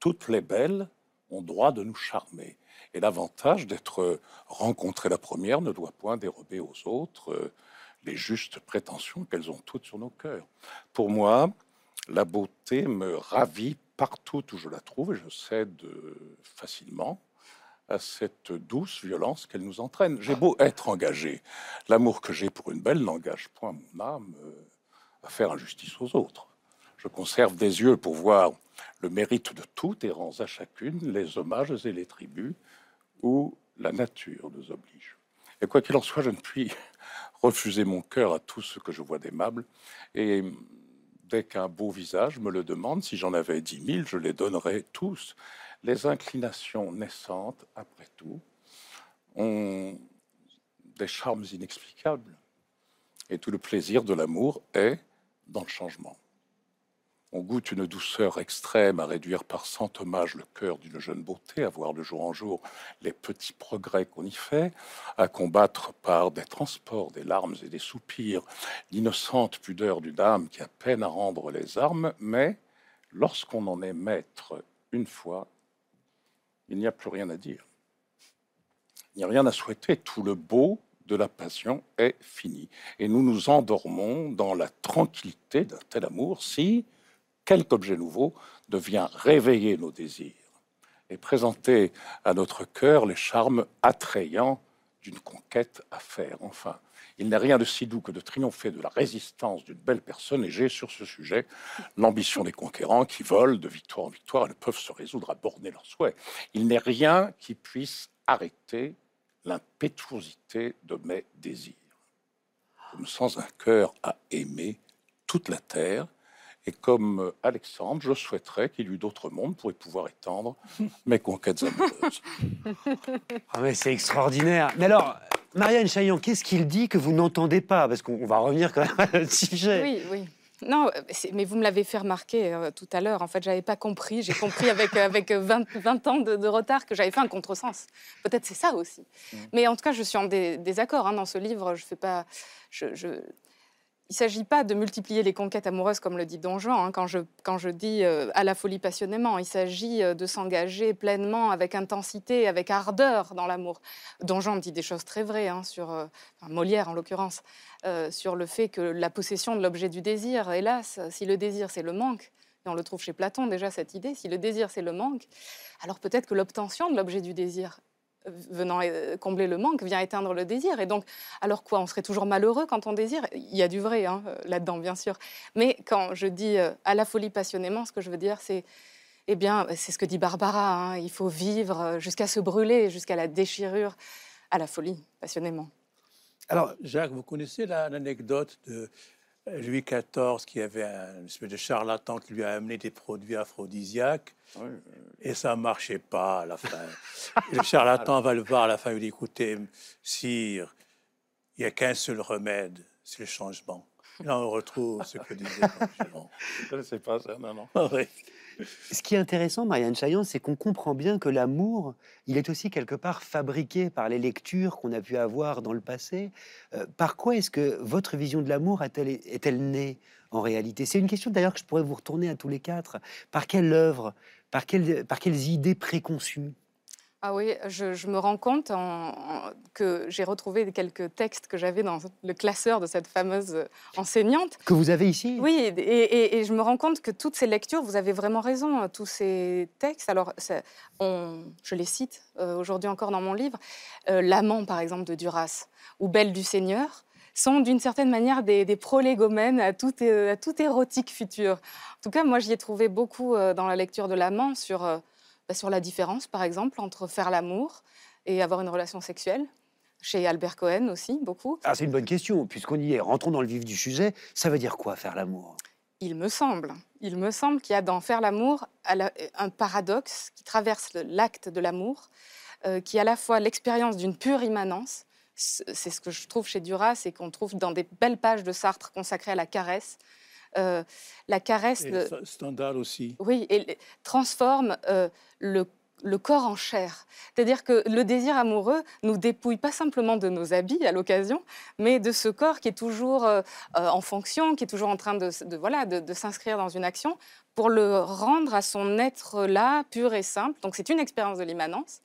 Toutes les belles ont droit de nous charmer. Et l'avantage d'être rencontré la première ne doit point dérober aux autres euh, les justes prétentions qu'elles ont toutes sur nos cœurs. Pour moi, la beauté me ravit partout où je la trouve et je cède euh, facilement à cette douce violence qu'elle nous entraîne. J'ai beau être engagé, l'amour que j'ai pour une belle n'engage point mon âme euh, à faire injustice aux autres. Je conserve des yeux pour voir le mérite de tout et rends à chacune les hommages et les tributs où la nature nous oblige. Et quoi qu'il en soit, je ne puis refuser mon cœur à tout ce que je vois d'aimable. Et dès qu'un beau visage me le demande, si j'en avais dix mille, je les donnerais tous. Les inclinations naissantes, après tout, ont des charmes inexplicables. Et tout le plaisir de l'amour est dans le changement. On goûte une douceur extrême à réduire par cent hommages le cœur d'une jeune beauté, à voir de jour en jour les petits progrès qu'on y fait, à combattre par des transports, des larmes et des soupirs l'innocente pudeur d'une âme qui a peine à rendre les armes, mais lorsqu'on en est maître une fois, il n'y a plus rien à dire. Il n'y a rien à souhaiter, tout le beau de la passion est fini. Et nous nous endormons dans la tranquillité d'un tel amour si quelque objet nouveau devient réveiller nos désirs et présenter à notre cœur les charmes attrayants d'une conquête à faire. Enfin, il n'est rien de si doux que de triompher de la résistance d'une belle personne, et j'ai sur ce sujet l'ambition des conquérants qui volent de victoire en victoire et ne peuvent se résoudre à borner leurs souhaits. Il n'est rien qui puisse arrêter l'impétuosité de mes désirs. Comme sans un cœur à aimer toute la terre, et comme euh, Alexandre, je souhaiterais qu'il y eût d'autres mondes pour y pouvoir étendre mes conquêtes amoureuses. Ah mais c'est extraordinaire. Mais alors, Marianne Chaillan, qu'est-ce qu'il dit que vous n'entendez pas? Parce qu'on va revenir quand même à notre sujet. Oui, oui. Non, euh, mais vous me l'avez fait remarquer euh, tout à l'heure. En fait, j'avais pas compris. J'ai compris avec, avec euh, 20, 20 ans de, de retard que j'avais fait un contresens. Peut-être c'est ça aussi. Mais en tout cas, je suis en dé- désaccord hein, dans ce livre. Je fais pas. Je, je- Il ne s'agit pas de multiplier les conquêtes amoureuses comme le dit Don Juan hein, quand, je, quand je dis euh, à la folie passionnément. Il s'agit euh, de s'engager pleinement avec intensité, avec ardeur dans l'amour. Don Juan dit des choses très vraies hein, sur euh, Molière en l'occurrence, sur le fait que la possession de l'objet du désir, hélas, si le désir c'est le manque, et on le trouve chez Platon déjà cette idée, si le désir c'est le manque, alors peut-être que l'obtention de l'objet du désir venant euh, combler le manque vient éteindre le désir. Et donc, alors quoi On serait toujours malheureux quand on désire? Il y a du vrai hein, euh, là-dedans, bien sûr. Mais quand je dis euh, à la folie passionnément, ce que je veux dire, c'est eh bien, c'est ce que dit Barbara. hein, il faut vivre jusqu'à se brûler, jusqu'à la déchirure, à la folie, passionnément. Alors, Jacques, vous connaissez la- l'anecdote de Louis XIV qui avait un espèce de charlatan qui lui a amené des produits aphrodisiaques et ça ne marchait pas à la fin. Et le charlatan va le voir à la fin, il lui dit Écoutez, sire, il n'y a qu'un seul remède, c'est le changement. Là, on retrouve ce que disait. Je ne sais pas ça, non, non. Ah oui. Ce qui est intéressant, Marianne Chaillan, c'est qu'on comprend bien que l'amour, il est aussi quelque part fabriqué par les lectures qu'on a pu avoir dans le passé. Euh, par quoi est-ce que votre vision de l'amour est-elle, née en réalité? C'est une question d'ailleurs que je pourrais vous retourner à tous les quatre. Par quelle œuvre par quelles idées préconçues? Ah oui, je, je me rends compte en- en- que j'ai retrouvé quelques textes que j'avais dans le classeur de cette fameuse euh, enseignante. Que vous avez ici? Oui, et, et- et je me rends compte que toutes ces lectures, vous avez vraiment raison, euh, tous ces textes, alors on- je les cite euh, aujourd'hui encore dans mon livre, euh, L'amant par exemple de Duras ou Belle du Seigneur sont d'une certaine manière des, des prolégomènes à tout, é- à tout érotique futur. En tout cas, moi j'y ai trouvé beaucoup euh, dans la lecture de l'amant sur, euh, sur la différence par exemple entre faire l'amour et avoir une relation sexuelle. Chez Albert Cohen aussi, beaucoup. Ah, c'est une bonne question, puisqu'on y est. Rentrons dans le vif du sujet. Ça veut dire quoi, faire l'amour? Il me semble, il me semble qu'il y a dans faire l'amour un paradoxe qui traverse l'acte de l'amour, euh, qui est à la fois l'expérience d'une pure immanence. C'est ce que je trouve chez Duras et qu'on trouve dans des belles pages de Sartre consacrées à la caresse. Euh, la caresse, Et le- aussi. oui, et transforme euh, le, le corps en chair. C'est-à-dire que le désir amoureux nous dépouille pas simplement de nos habits à l'occasion, mais de ce corps qui est toujours euh, en fonction, qui est toujours en train de, voilà, de, de s'inscrire dans une action, pour le rendre à son être là, pur et simple. Donc c'est une expérience de l'immanence.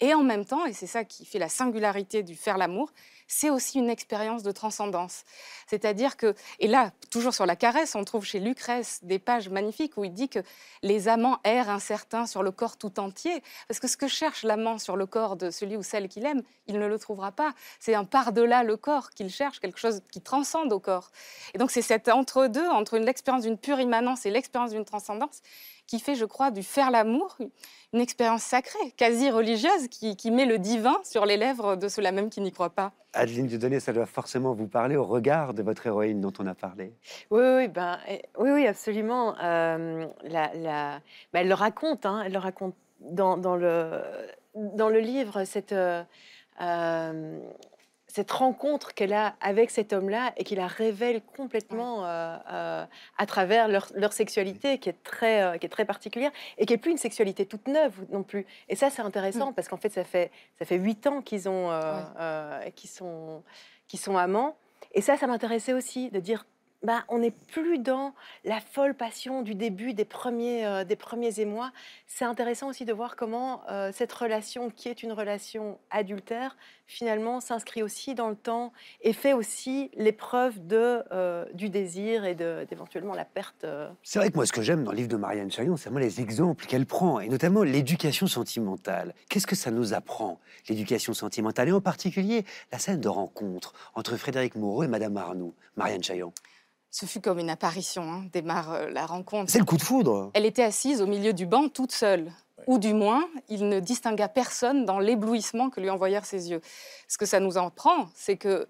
Et en même temps, et c'est ça qui fait la singularité du faire l'amour, c'est aussi une expérience de transcendance. C'est-à-dire que, et là, toujours sur la caresse, on trouve chez Lucrèce des pages magnifiques où il dit que les amants errent incertains sur le corps tout entier. Parce que ce que cherche l'amant sur le corps de celui ou celle qu'il aime, il ne le trouvera pas. C'est un par-delà le corps qu'il cherche, quelque chose qui transcende au corps. Et donc c'est cet entre-deux, entre une- l'expérience d'une pure immanence et l'expérience d'une transcendance, qui fait, je crois, du faire l'amour une expérience sacrée, quasi religieuse, qui, qui met le divin sur les lèvres de ceux-là même qui n'y croient pas. Adeline Dieudonné, ça doit forcément vous parler au regard de votre héroïne dont on a parlé. Oui, oui, ben, eh, oui, oui, absolument. Euh, la, la- ben, elle le raconte, hein, elle le raconte dans, dans le, dans le livre, cette, euh, euh, cette rencontre qu'elle a avec cet homme-là et qui la révèle complètement euh, euh, à travers leur, leur sexualité qui est, très, euh, qui est très particulière et qui n'est plus une sexualité toute neuve non plus. Et ça, c'est intéressant parce qu'en fait, ça fait, ça fait huit ans qu'ils ont, Ouais. qu'ils sont, qu'ils sont amants. Et ça, ça m'intéressait aussi de dire, bah, on n'est plus dans la folle passion du début des premiers, euh, émois. C'est intéressant aussi de voir comment euh, cette relation, qui est une relation adultère, finalement s'inscrit aussi dans le temps et fait aussi l'épreuve euh, du désir et d'éventuellement la perte. C'est vrai que moi, ce que j'aime dans le livre de Marianne Chaillon, c'est vraiment les exemples qu'elle prend, et notamment l'éducation sentimentale. Qu'est-ce que ça nous apprend, l'éducation sentimentale Et en particulier, la scène de rencontre entre Frédéric Moreau et Madame Arnoux, Marianne Chaillon. Ce fut comme une apparition, hein, démarre euh, la rencontre. C'est le coup de foudre. Elle était assise au milieu du banc toute seule. Ou du moins, il ne distingua personne dans l'éblouissement que lui envoyèrent ses yeux. Ce que ça nous en prend, c'est que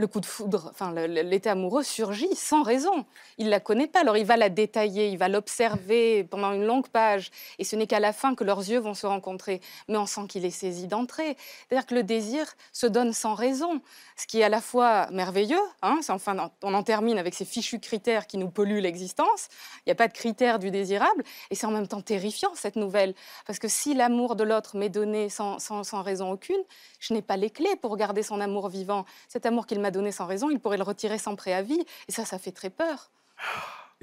le coup de foudre, enfin l'état amoureux surgit sans raison. Il la connaît pas, alors il va la détailler, il va l'observer pendant une longue page, et ce n'est qu'à la fin que leurs yeux vont se rencontrer. Mais on sent qu'il est saisi d'entrée. C'est-à-dire que le désir se donne sans raison, ce qui est à la fois merveilleux. Hein, enfin, on en termine avec ces fichus critères qui nous polluent l'existence. Il n'y a pas de critères du désirable, et c'est en même temps terrifiant cette nouvelle, parce que si l'amour de l'autre m'est donné sans, sans- sans raison aucune, je n'ai pas les clés pour garder son amour vivant. Cet amour qu'il m'a donné sans raison, il pourrait le retirer sans préavis, et ça, ça fait très peur.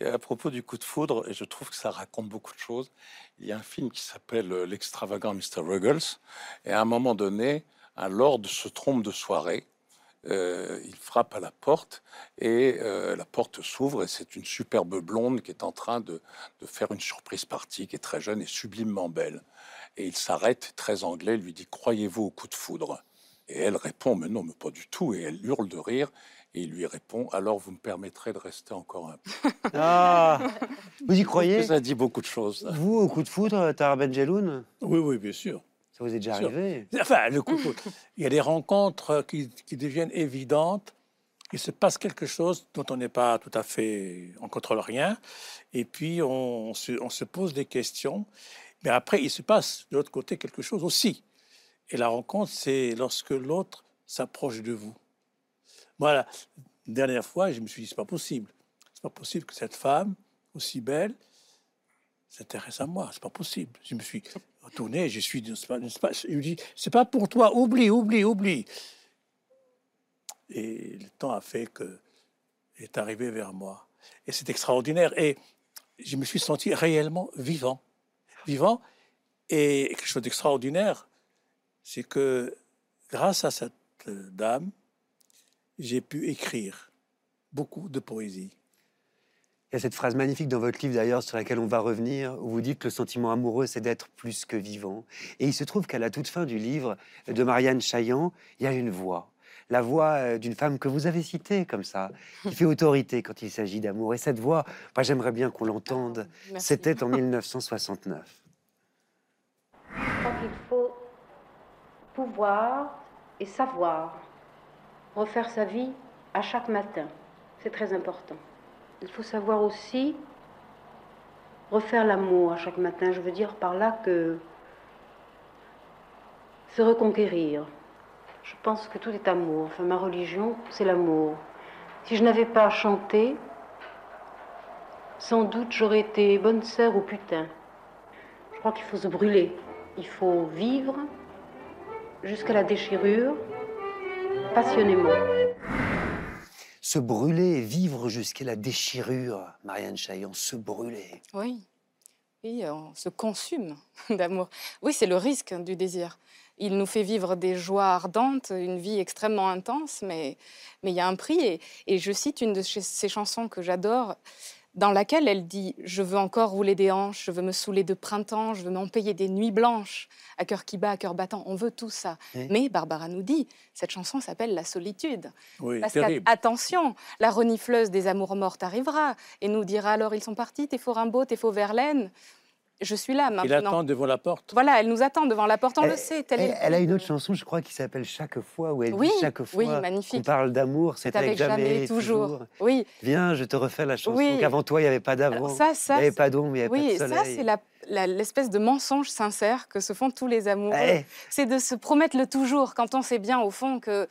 À propos du coup de foudre, et je trouve que ça raconte beaucoup de choses, il y a un film qui s'appelle euh, L'extravagant Mr. Ruggles, et à un moment donné, un lord se trompe de soirée, euh, il frappe à la porte, et euh, la porte s'ouvre, et c'est une superbe blonde qui est en train de, de faire une surprise partie, qui est très jeune et sublimement belle. Et il s'arrête, très anglais, lui dit « Croyez-vous au coup de foudre ?» Et elle répond « Mais non, mais pas du tout », et elle hurle de rire, et il lui répond « Alors vous me permettrez de rester encore un peu ?» Ah Vous y croyez? Ça dit beaucoup de choses. Vous, au coup de foudre, Tara Benjeloun Oui, oui, bien sûr. Ça vous est déjà arrivé? Enfin, le coup de foudre. Il y a des rencontres qui, qui deviennent évidentes. Il se passe quelque chose dont on n'est pas tout à fait, on contrôle rien. Et puis, on, se, on se pose des questions. Mais après, il se passe de l'autre côté quelque chose aussi. Et la rencontre, c'est lorsque l'autre s'approche de vous. Voilà. Dernière fois, je me suis dit, c'est pas possible. C'est pas possible que cette femme, aussi belle, s'intéresse à moi. C'est pas possible. Je me suis retourné, je suis. pas- pas- Je c'est pas pour toi, oublie, oublie, oublie. Et le temps a fait que est arrivé vers moi. Et c'est extraordinaire. Et je me suis senti réellement vivant. Vivant. Et quelque chose d'extraordinaire, c'est que grâce à cette dame, j'ai pu écrire beaucoup de poésie. Il y a cette phrase magnifique dans votre livre d'ailleurs sur laquelle on va revenir, où vous dites que le sentiment amoureux, c'est d'être plus que vivant. Et il se trouve qu'à la toute fin du livre de Marianne Chaillan, il y a une voix. La voix euh, d'une femme que vous avez citée comme ça, qui fait autorité quand il s'agit d'amour. Et cette voix, moi j'aimerais bien qu'on l'entende. C'était en 1969. Je crois qu'il faut pouvoir et savoir refaire sa vie à chaque matin. C'est très important. Il faut savoir aussi refaire l'amour à chaque matin. Je veux dire par là que se reconquérir. Je pense que tout est amour. Enfin, ma religion, c'est l'amour. Si je n'avais pas chanté, sans doute j'aurais été bonne sœur ou putain. Je crois qu'il faut se brûler. Il faut vivre jusqu'à la déchirure, passionnément. Se brûler, vivre jusqu'à la déchirure, Marianne Chaillan, se brûler. Oui, oui, on se consume d'amour. Oui, c'est le risque du désir. Il nous fait vivre des joies ardentes, une vie extrêmement intense, mais mais il y a un prix. Et, et je cite une de ses chansons que j'adore, dans laquelle elle dit Je veux encore rouler des hanches, je veux me saouler de printemps, je veux m'en payer des nuits blanches, à cœur qui bat, à cœur battant. On veut tout ça. Oui. Mais Barbara nous dit Cette chanson s'appelle La solitude. Oui, Parce qu'attention, la renifleuse des amours mortes arrivera et nous dira alors ils sont partis, tes faux Rimbaud, tes faux Verlaine. Je suis là Il maintenant. attend devant la porte. Voilà, elle nous attend devant la porte, on Elle- le sait. Elle, le elle a une autre chanson, je crois, qui s'appelle Chaque fois, où elle Oui, dit chaque fois oui, magnifique. parle d'amour, c'est C'est avec jamais, et toujours. Oui, Viens, je te refais la chanson Oui. qu'avant toi, il n'y avait pas d'avant. alors ça, Il ça, n'y avait c'est- pas d'ombre, il n'y avait oui, pas de ça soleil. c'est la- l'espèce de mensonge sincère que se font tous les amoureux. Eh, C'est de se promettre le toujours quand on sait bien au fond que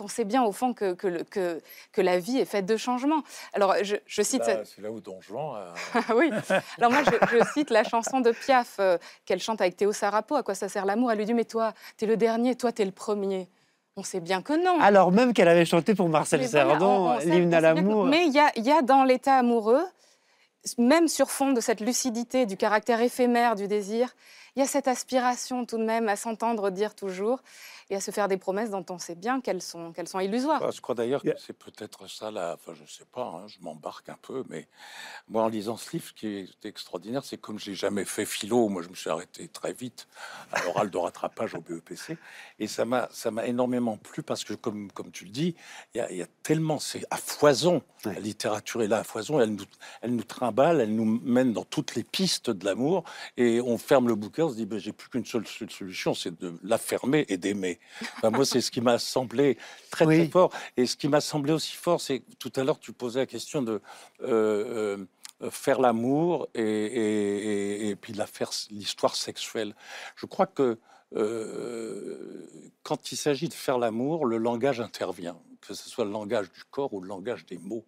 on sait bien au fond que, que, le- que, que la vie est faite de changements. Alors je, je cite C'est là où Don Juan Ah oui. Alors moi, je, je cite la chanson de Piaf euh, qu'elle chante avec Théo Sarapo. À quoi ça sert l'amour? Elle lui dit mais toi, t'es le dernier, toi, t'es le premier. On sait bien que non. Alors même qu'elle avait chanté pour Marcel Mais Cerdan, l'hymne à l'amour. Mais il y a, il y a dans l'état amoureux, même sur fond de cette lucidité, du caractère éphémère du désir, il y a cette aspiration tout de même à s'entendre dire toujours et à se faire des promesses dont on sait bien qu'elles sont, qu'elles sont illusoires. Ah, Je crois d'ailleurs que c'est peut-être ça, là, enfin je sais pas, hein, je m'embarque un peu, mais moi en lisant ce livre, ce qui est extraordinaire, c'est comme j'ai jamais fait philo, moi je me suis arrêté très vite à l'oral de rattrapage au BEPC, et ça m'a ça m'a énormément plu parce que comme, comme tu le dis, il y a, il y a tellement, c'est à foison, Ouais. la littérature est là à foison, elle nous, elle nous trimballe, elle nous mène dans toutes les pistes de l'amour, et on ferme le bouquin, on se dit, ben, j'ai plus qu'une seule solution, c'est de la fermer et d'aimer. Enfin, moi, c'est ce qui m'a semblé très, Oui. très fort. Et ce qui m'a semblé aussi fort, c'est tout à l'heure, tu posais la question de euh, euh, faire l'amour et, et, et- et puis la faire l'histoire sexuelle. Je crois que euh, quand il s'agit de faire l'amour, le langage intervient, que ce soit le langage du corps ou le langage des mots.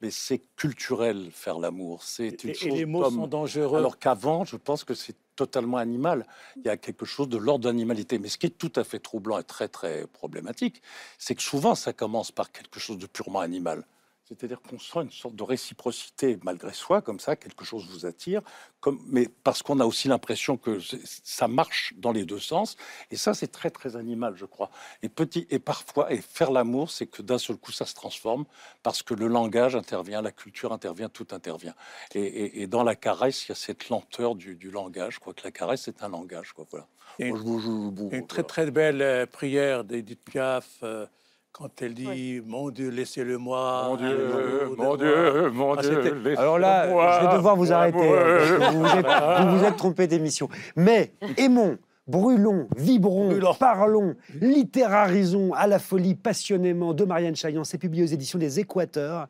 Mais c'est culturel, faire l'amour. C'est une Et, et chose les mots sont dangereux. Alors qu'avant, je pense que c'est totalement animal. Il y a quelque chose de l'ordre de l'animalité. Mais ce qui est tout à fait troublant et très, très problématique, c'est que souvent, ça commence par quelque chose de purement animal. C'est-à-dire qu'on sent une sorte de réciprocité malgré soi, comme ça, quelque chose vous attire, comme, mais parce qu'on a aussi l'impression que ça marche dans les deux sens. Et ça, c'est très, très animal, je crois. Et, petit, et parfois, et faire l'amour, c'est que d'un seul coup, ça se transforme parce que le langage intervient, la culture intervient, tout intervient. Et, et- et dans la caresse, il y a cette lenteur du, du langage. Je crois que la caresse, c'est un langage. Quoi, voilà. Et- Moi, je vous- je vous- Une très très belle euh, prière d'Edith Piaf euh, quand elle dit Oui. Mon Dieu, laissez-le-moi. Mon Dieu, mon moi. Dieu, mon Ah, Dieu. Alors là, moi, je vais devoir vous arrêter. hein, parce que amour. vous, vous êtes- vous vous êtes trompé d'émission. Mais aimons, brûlons, vibrons, Brûlons. parlons, littérarisons à la folie passionnément de Marianne Chaillan. C'est publié aux éditions des Équateurs.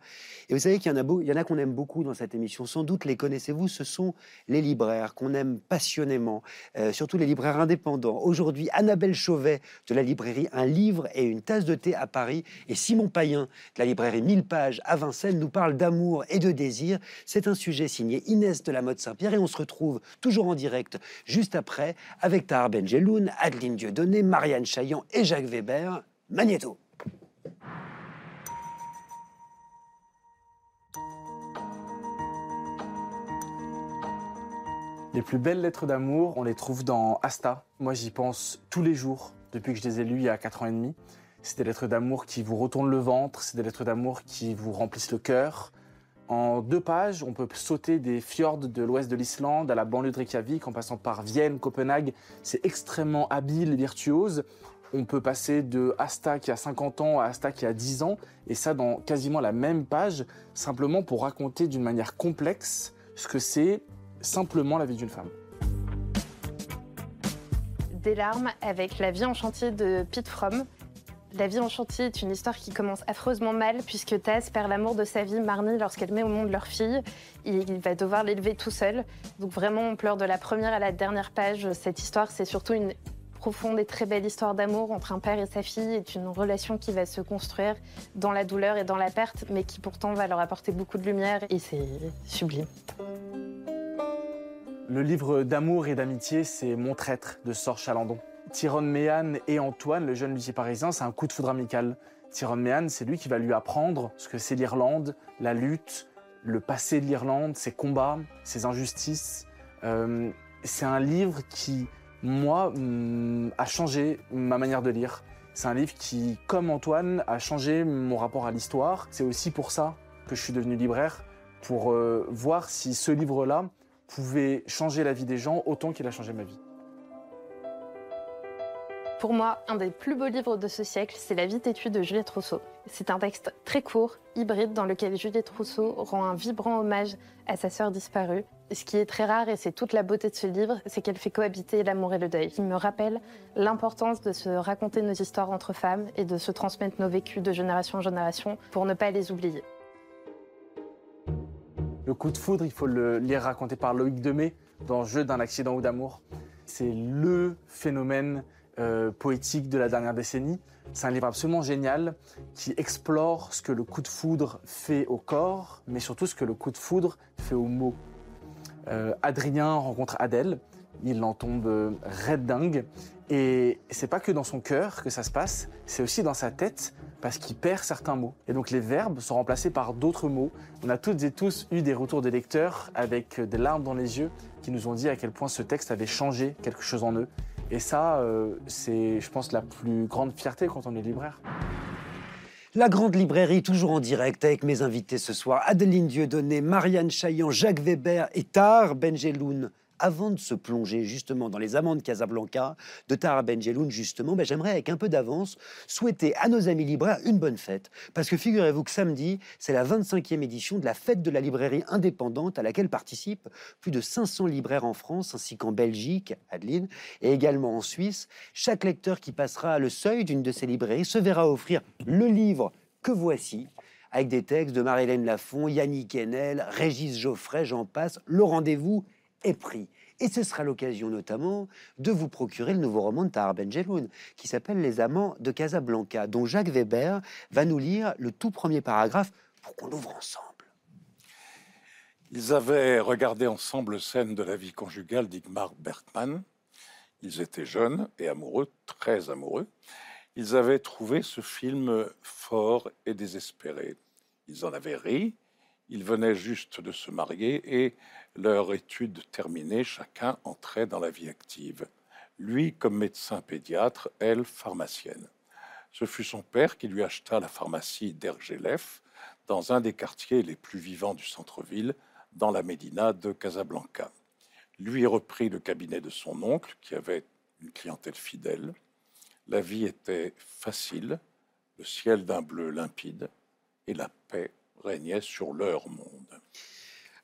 Et vous savez qu'il y en a, beau- il y en a qu'on aime beaucoup dans cette émission. Sans doute les connaissez-vous, ce sont les libraires qu'on aime passionnément, euh, surtout les libraires indépendants. Aujourd'hui, Annabelle Chauvet de la librairie Un livre et une tasse de thé à Paris et Simon Payen de la librairie 1000 pages à Vincennes nous parlent d'amour et de désir. C'est un sujet signé Inès de la Mode Saint-Pierre et on se retrouve toujours en direct juste après avec Tahar Benjeloun, Adeline Dieudonné, Marianne Chaillan et Jacques Weber. Magnéto. Les plus belles lettres d'amour, on les trouve dans Asta. Moi, j'y pense tous les jours. depuis que je les ai lus il y a 4 ans et demi. C'est des lettres d'amour qui vous retournent le ventre, c'est des lettres d'amour qui vous remplissent le cœur. En deux pages, on peut sauter des fjords de l'ouest de l'Islande à la banlieue de Reykjavik en passant par Vienne, Copenhague. C'est extrêmement habile et virtuose. On peut passer de Asta qui a 50 ans à Asta qui a 10 ans, et ça dans quasiment la même page, simplement pour raconter d'une manière complexe ce que c'est simplement la vie d'une femme. Des larmes avec La vie en chantier de Pete Fromm. La vie en chantier est une histoire qui commence affreusement mal puisque Taz perd l'amour de sa vie, Marnie, lorsqu'elle met au monde leur fille. Il va devoir l'élever tout seul. Donc vraiment, on pleure de la première à la dernière page. Cette histoire, c'est surtout une profonde et très belle histoire d'amour entre un père et sa fille. C'est une relation qui va se construire dans la douleur et dans la perte, mais qui pourtant va leur apporter beaucoup de lumière et c'est sublime. Le livre d'amour et d'amitié, c'est Mon traître de Sor Chalandon. Tyrone Méhan et Antoine, le jeune luthier parisien, c'est un coup de foudre amical. Tyrone Méhan, c'est lui qui va lui apprendre ce que c'est l'Irlande, la lutte, le passé de l'Irlande, ses combats, ses injustices. Euh, c'est un livre qui, moi, hum, a changé ma manière de lire. C'est un livre qui, comme Antoine, a changé mon rapport à l'histoire. C'est aussi pour ça que je suis devenu libraire, pour euh, voir si ce livre-là pouvait changer la vie des gens autant qu'il a changé ma vie. Pour moi, un des plus beaux livres de ce siècle, c'est La vie têtue de Juliette Rousseau. C'est un texte très court, hybride, dans lequel Juliette Rousseau rend un vibrant hommage à sa sœur disparue. Ce qui est très rare, et c'est toute la beauté de ce livre, c'est qu'elle fait cohabiter l'amour et le deuil. Il me rappelle l'importance de se raconter nos histoires entre femmes et de se transmettre nos vécus de génération en génération pour ne pas les oublier. Le coup de foudre, il faut le lire raconté par Loïc Demey dans Jeu d'un accident ou d'amour. C'est le phénomène euh, poétique de la dernière décennie. C'est un livre absolument génial qui explore ce que le coup de foudre fait au corps, mais surtout ce que le coup de foudre fait aux mots. Euh, Adrien rencontre Adèle, il en tombe euh, raide dingue, et c'est pas que dans son cœur que ça se passe, c'est aussi dans sa tête parce qu'il perd certains mots. Et donc les verbes sont remplacés par d'autres mots. On a toutes et tous eu des retours des lecteurs avec des larmes dans les yeux qui nous ont dit à quel point ce texte avait changé quelque chose en eux. Et ça, euh, c'est, je pense, la plus grande fierté quand on est libraire. La Grande Librairie, toujours en direct avec mes invités ce soir, Adeline Dieudonné, Marianne Chaillan, Jacques Weber et Tar Benjeloun. Avant de se plonger justement dans les amants de Casablanca, de Tara Benjeloun justement, ben, j'aimerais avec un peu d'avance souhaiter à nos amis libraires une bonne fête. Parce que figurez-vous que samedi, c'est la 25e édition de la fête de la librairie indépendante à laquelle participent plus de 500 libraires en France ainsi qu'en Belgique, Adeline, et également en Suisse. Chaque lecteur qui passera le seuil d'une de ces librairies se verra offrir le livre que voici avec des textes de Marie-Hélène Lafont, Yannick Enel, Régis Geoffrey, j'en passe. Le rendez-vous est pris. Et ce sera l'occasion notamment de vous procurer le nouveau roman de Tahar Benjeloun qui s'appelle Les Amants de Casablanca, dont Jacques Weber va nous lire le tout premier paragraphe pour qu'on ouvre ensemble. Ils avaient regardé ensemble scène de la vie conjugale d'Igmar Bergman. Ils étaient jeunes et amoureux, très amoureux. Ils avaient trouvé ce film fort et désespéré. Ils en avaient ri. Ils venaient juste de se marier et leur étude terminée, chacun entrait dans la vie active. Lui comme médecin pédiatre, elle pharmacienne. Ce fut son père qui lui acheta la pharmacie d'Ergelef dans un des quartiers les plus vivants du centre-ville, dans la Médina de Casablanca. Lui reprit le cabinet de son oncle, qui avait une clientèle fidèle. La vie était facile, le ciel d'un bleu limpide, et la paix régnait sur leur monde.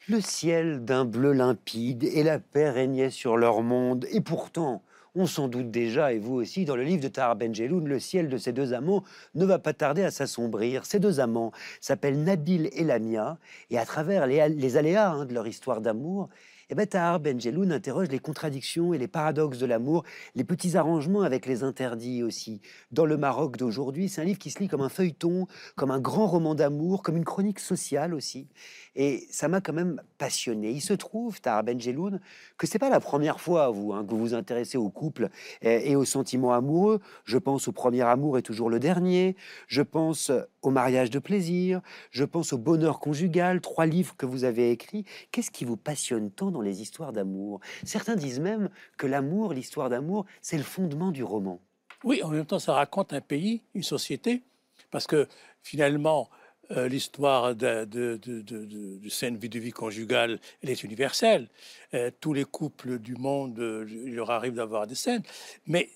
Le ciel d'un bleu limpide et la paix régnaient sur leur monde. Et pourtant, on s'en doute déjà, et vous aussi, dans le livre de Tahar Benjeloun, le ciel de ces deux amants ne va pas tarder à s'assombrir. Ces deux amants s'appellent Nabil et Lamia, et à travers les, les aléas hein, de leur histoire d'amour, eh ben, Tahar Benjeloun interroge les contradictions et les paradoxes de l'amour, les petits arrangements avec les interdits aussi. Dans le Maroc d'aujourd'hui, c'est un livre qui se lit comme un feuilleton, comme un grand roman d'amour, comme une chronique sociale aussi. Et ça m'a quand même passionné. Il se trouve, Tahar Benjeloun, que c'est pas la première fois, vous, hein, que vous vous intéressez au couple et, et aux sentiments amoureux. Je pense au premier amour est toujours le dernier. Je pense au mariage de plaisir. Je pense au bonheur conjugal. Trois livres que vous avez écrits. Qu'est-ce qui vous passionne tant dans les histoires d'amour Certains disent même que l'amour, l'histoire d'amour, c'est le fondement du roman. Oui, en même temps, ça raconte un pays, une société, parce que finalement, euh, l'histoire de, de, de, scène vie de vie conjugale, elle est universelle. Euh, tous les couples du monde, euh, leur arrive d'avoir des scènes, mais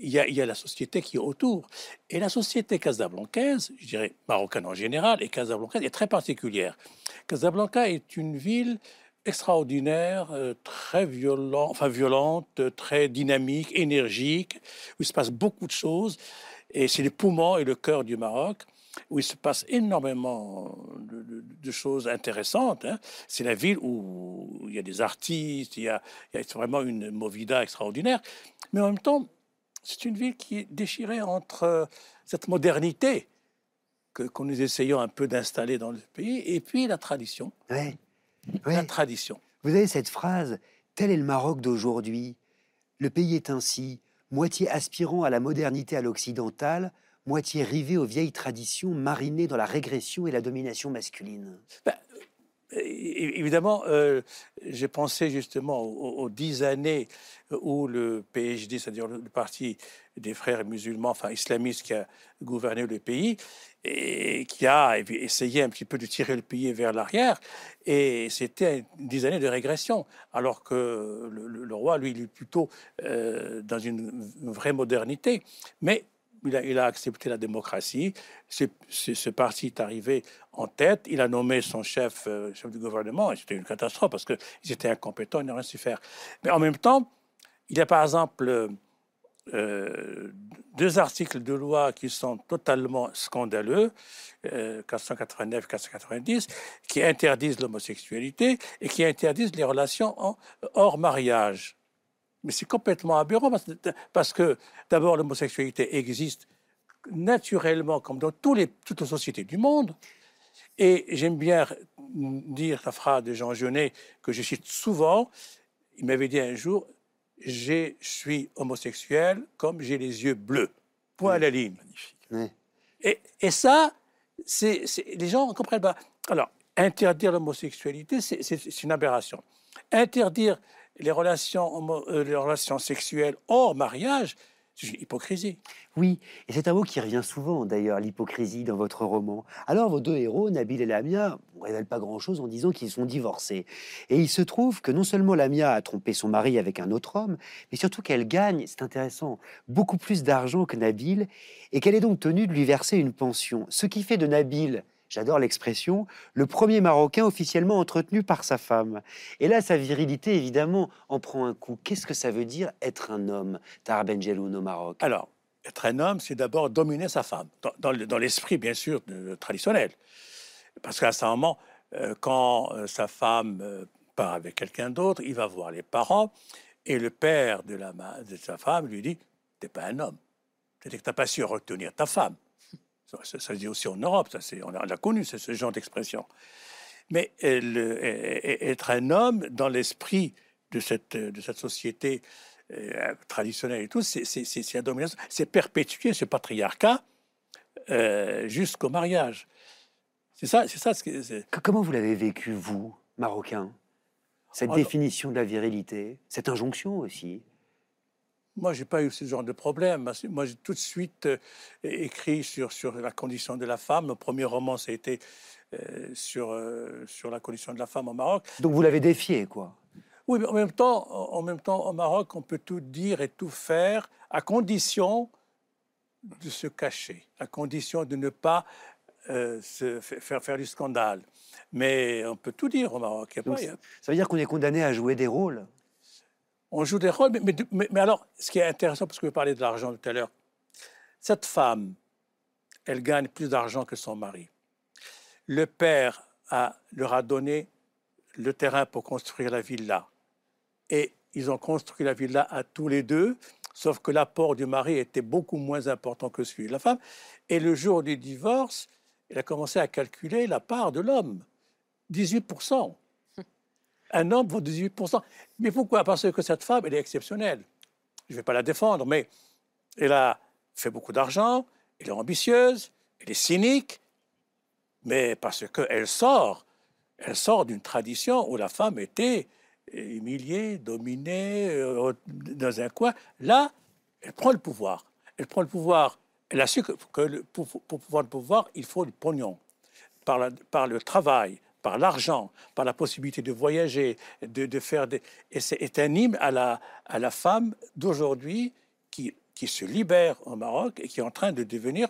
il y, a, il y a la société qui est autour. Et la société casablancaise, je dirais marocaine en général, et casablancaise est très particulière. Casablanca est une ville extraordinaire, euh, très violente, euh, très dynamique, énergique, où il se passe beaucoup de choses. Et c'est les poumons et le cœur du Maroc, où il se passe énormément de, choses intéressantes. hein. C'est la ville où il y a des artistes, il y a, vraiment une movida extraordinaire. Mais en même temps, c'est une ville qui est déchirée entre euh, cette modernité que, que nous essayons un peu d'installer dans le pays et puis la tradition. La tradition. Vous avez cette phrase Tel est le Maroc d'aujourd'hui. Le pays est ainsi, moitié aspirant à la modernité à l'occidentale, moitié rivé aux vieilles traditions, mariné dans la régression et la domination masculine. É- Évidemment, euh, j'ai pensé justement aux, aux dix années où le PhD, c'est-à-dire le parti des frères musulmans, enfin islamistes, qui a gouverné le pays et qui a essayé un petit peu de tirer le pays vers l'arrière. Et c'était dix années de régression, alors que le, roi, lui, il est plutôt euh, dans une, vraie modernité. Mais il a, accepté la démocratie. C'est- ce parti est arrivé en tête. Il a nommé son chef, euh, chef du gouvernement. Et C'était une catastrophe parce qu'ils étaient incompétents, ils n'ont rien su faire. Mais en même temps, il a par exemple euh, deux articles de loi qui sont totalement scandaleux, euh, 489 490, qui interdisent l'homosexualité et qui interdisent les relations hors mariage. Mais c'est complètement aberrant parce, parce que d'abord l'homosexualité existe naturellement comme dans tous les, toutes les sociétés du monde. Et j'aime bien dire la phrase de Jean Genet que je cite souvent. Il m'avait dit un jour, je suis homosexuel comme j'ai les yeux bleus. Point à la ligne. Ouais. Et, et ça, c'est, les gens ne comprennent pas. Alors, interdire l'homosexualité, c'est, une aberration. Interdire les relations, homo- euh, les relations sexuelles hors mariage, hypocrisie. Oui, et c'est un mot qui revient souvent d'ailleurs, l'hypocrisie dans votre roman. Alors vos deux héros, Nabil et Lamia, ne révèlent pas grand-chose en disant qu'ils sont divorcés. Et il se trouve que non seulement Lamia a trompé son mari avec un autre homme, mais surtout qu'elle gagne, c'est intéressant, beaucoup plus d'argent que Nabil, et qu'elle est donc tenue de lui verser une pension. Ce qui fait de Nabil, j'adore l'expression, le premier Marocain officiellement entretenu par sa femme. Et là, sa virilité, évidemment, en prend un coup. Qu'est-ce que ça veut dire être un homme, Tahar Benjeloun au Maroc? Alors, être un homme, c'est d'abord dominer sa femme, dans, dans le- dans l'esprit, bien sûr, traditionnel. Parce qu'à ce moment, euh, quand euh, sa femme euh, part avec quelqu'un d'autre, il va voir les parents, et le père de, sa femme lui dit T'es pas un homme. C'est-à-dire que tu n'as pas su retenir ta femme. Ça, se dit aussi en Europe, ça, c'est- on a, on a connu ce, ce genre d'expression. Mais le- être un homme dans l'esprit de cette, de cette société euh, traditionnelle et tout, c'est c'est- c'est- c'est la domination, c'est perpétuer ce patriarcat euh, jusqu'au mariage. C'est ça, c'est ça. ce que- c'est- Comment vous l'avez vécu, vous, Marocain? Cette Oh, définition de la virilité, cette injonction aussi? Moi, j'ai pas eu ce genre de problème. Moi, j'ai tout de suite euh, écrit sur, sur la condition de la femme. Le premier roman, ça a été euh, sur, euh, sur la condition de la femme au Maroc. Donc vous l'avez défié, quoi. Oui, mais en même temps, en même temps, au Maroc, on peut tout dire et tout faire à condition de se cacher, à condition de ne pas se faire faire du scandale. Mais on peut tout dire au Maroc. Donc, pas- Ça veut dire qu'on est condamné à jouer des rôles. On joue des rôles, mais, alors, ce qui est intéressant, parce que vous parlez de l'argent tout à l'heure, cette femme, elle gagne plus d'argent que son mari. Le père leur a donné le terrain pour construire la villa. Et ils ont construit la villa à tous les deux, sauf que l'apport du mari était beaucoup moins important que celui de la femme. Et le jour du divorce, elle a commencé à calculer la part de l'homme. 18%. Un homme vaut 18%. Mais pourquoi? Parce que cette femme, elle est exceptionnelle. Je ne vais pas la défendre, mais elle a fait beaucoup d'argent, elle est ambitieuse, elle est cynique, mais parce qu'elle sort, elle sort d'une tradition où la femme était humiliée, dominée, euh, dans un coin. Là, elle prend le pouvoir. elle prend le pouvoir. Elle a su que, pour, pour pouvoir le pouvoir, il faut du pognon. Par le travail, par l'argent, par la possibilité de voyager, de, faire des... Et c'est est un hymne à la, à la femme d'aujourd'hui qui, qui se libère au Maroc et qui est en train de devenir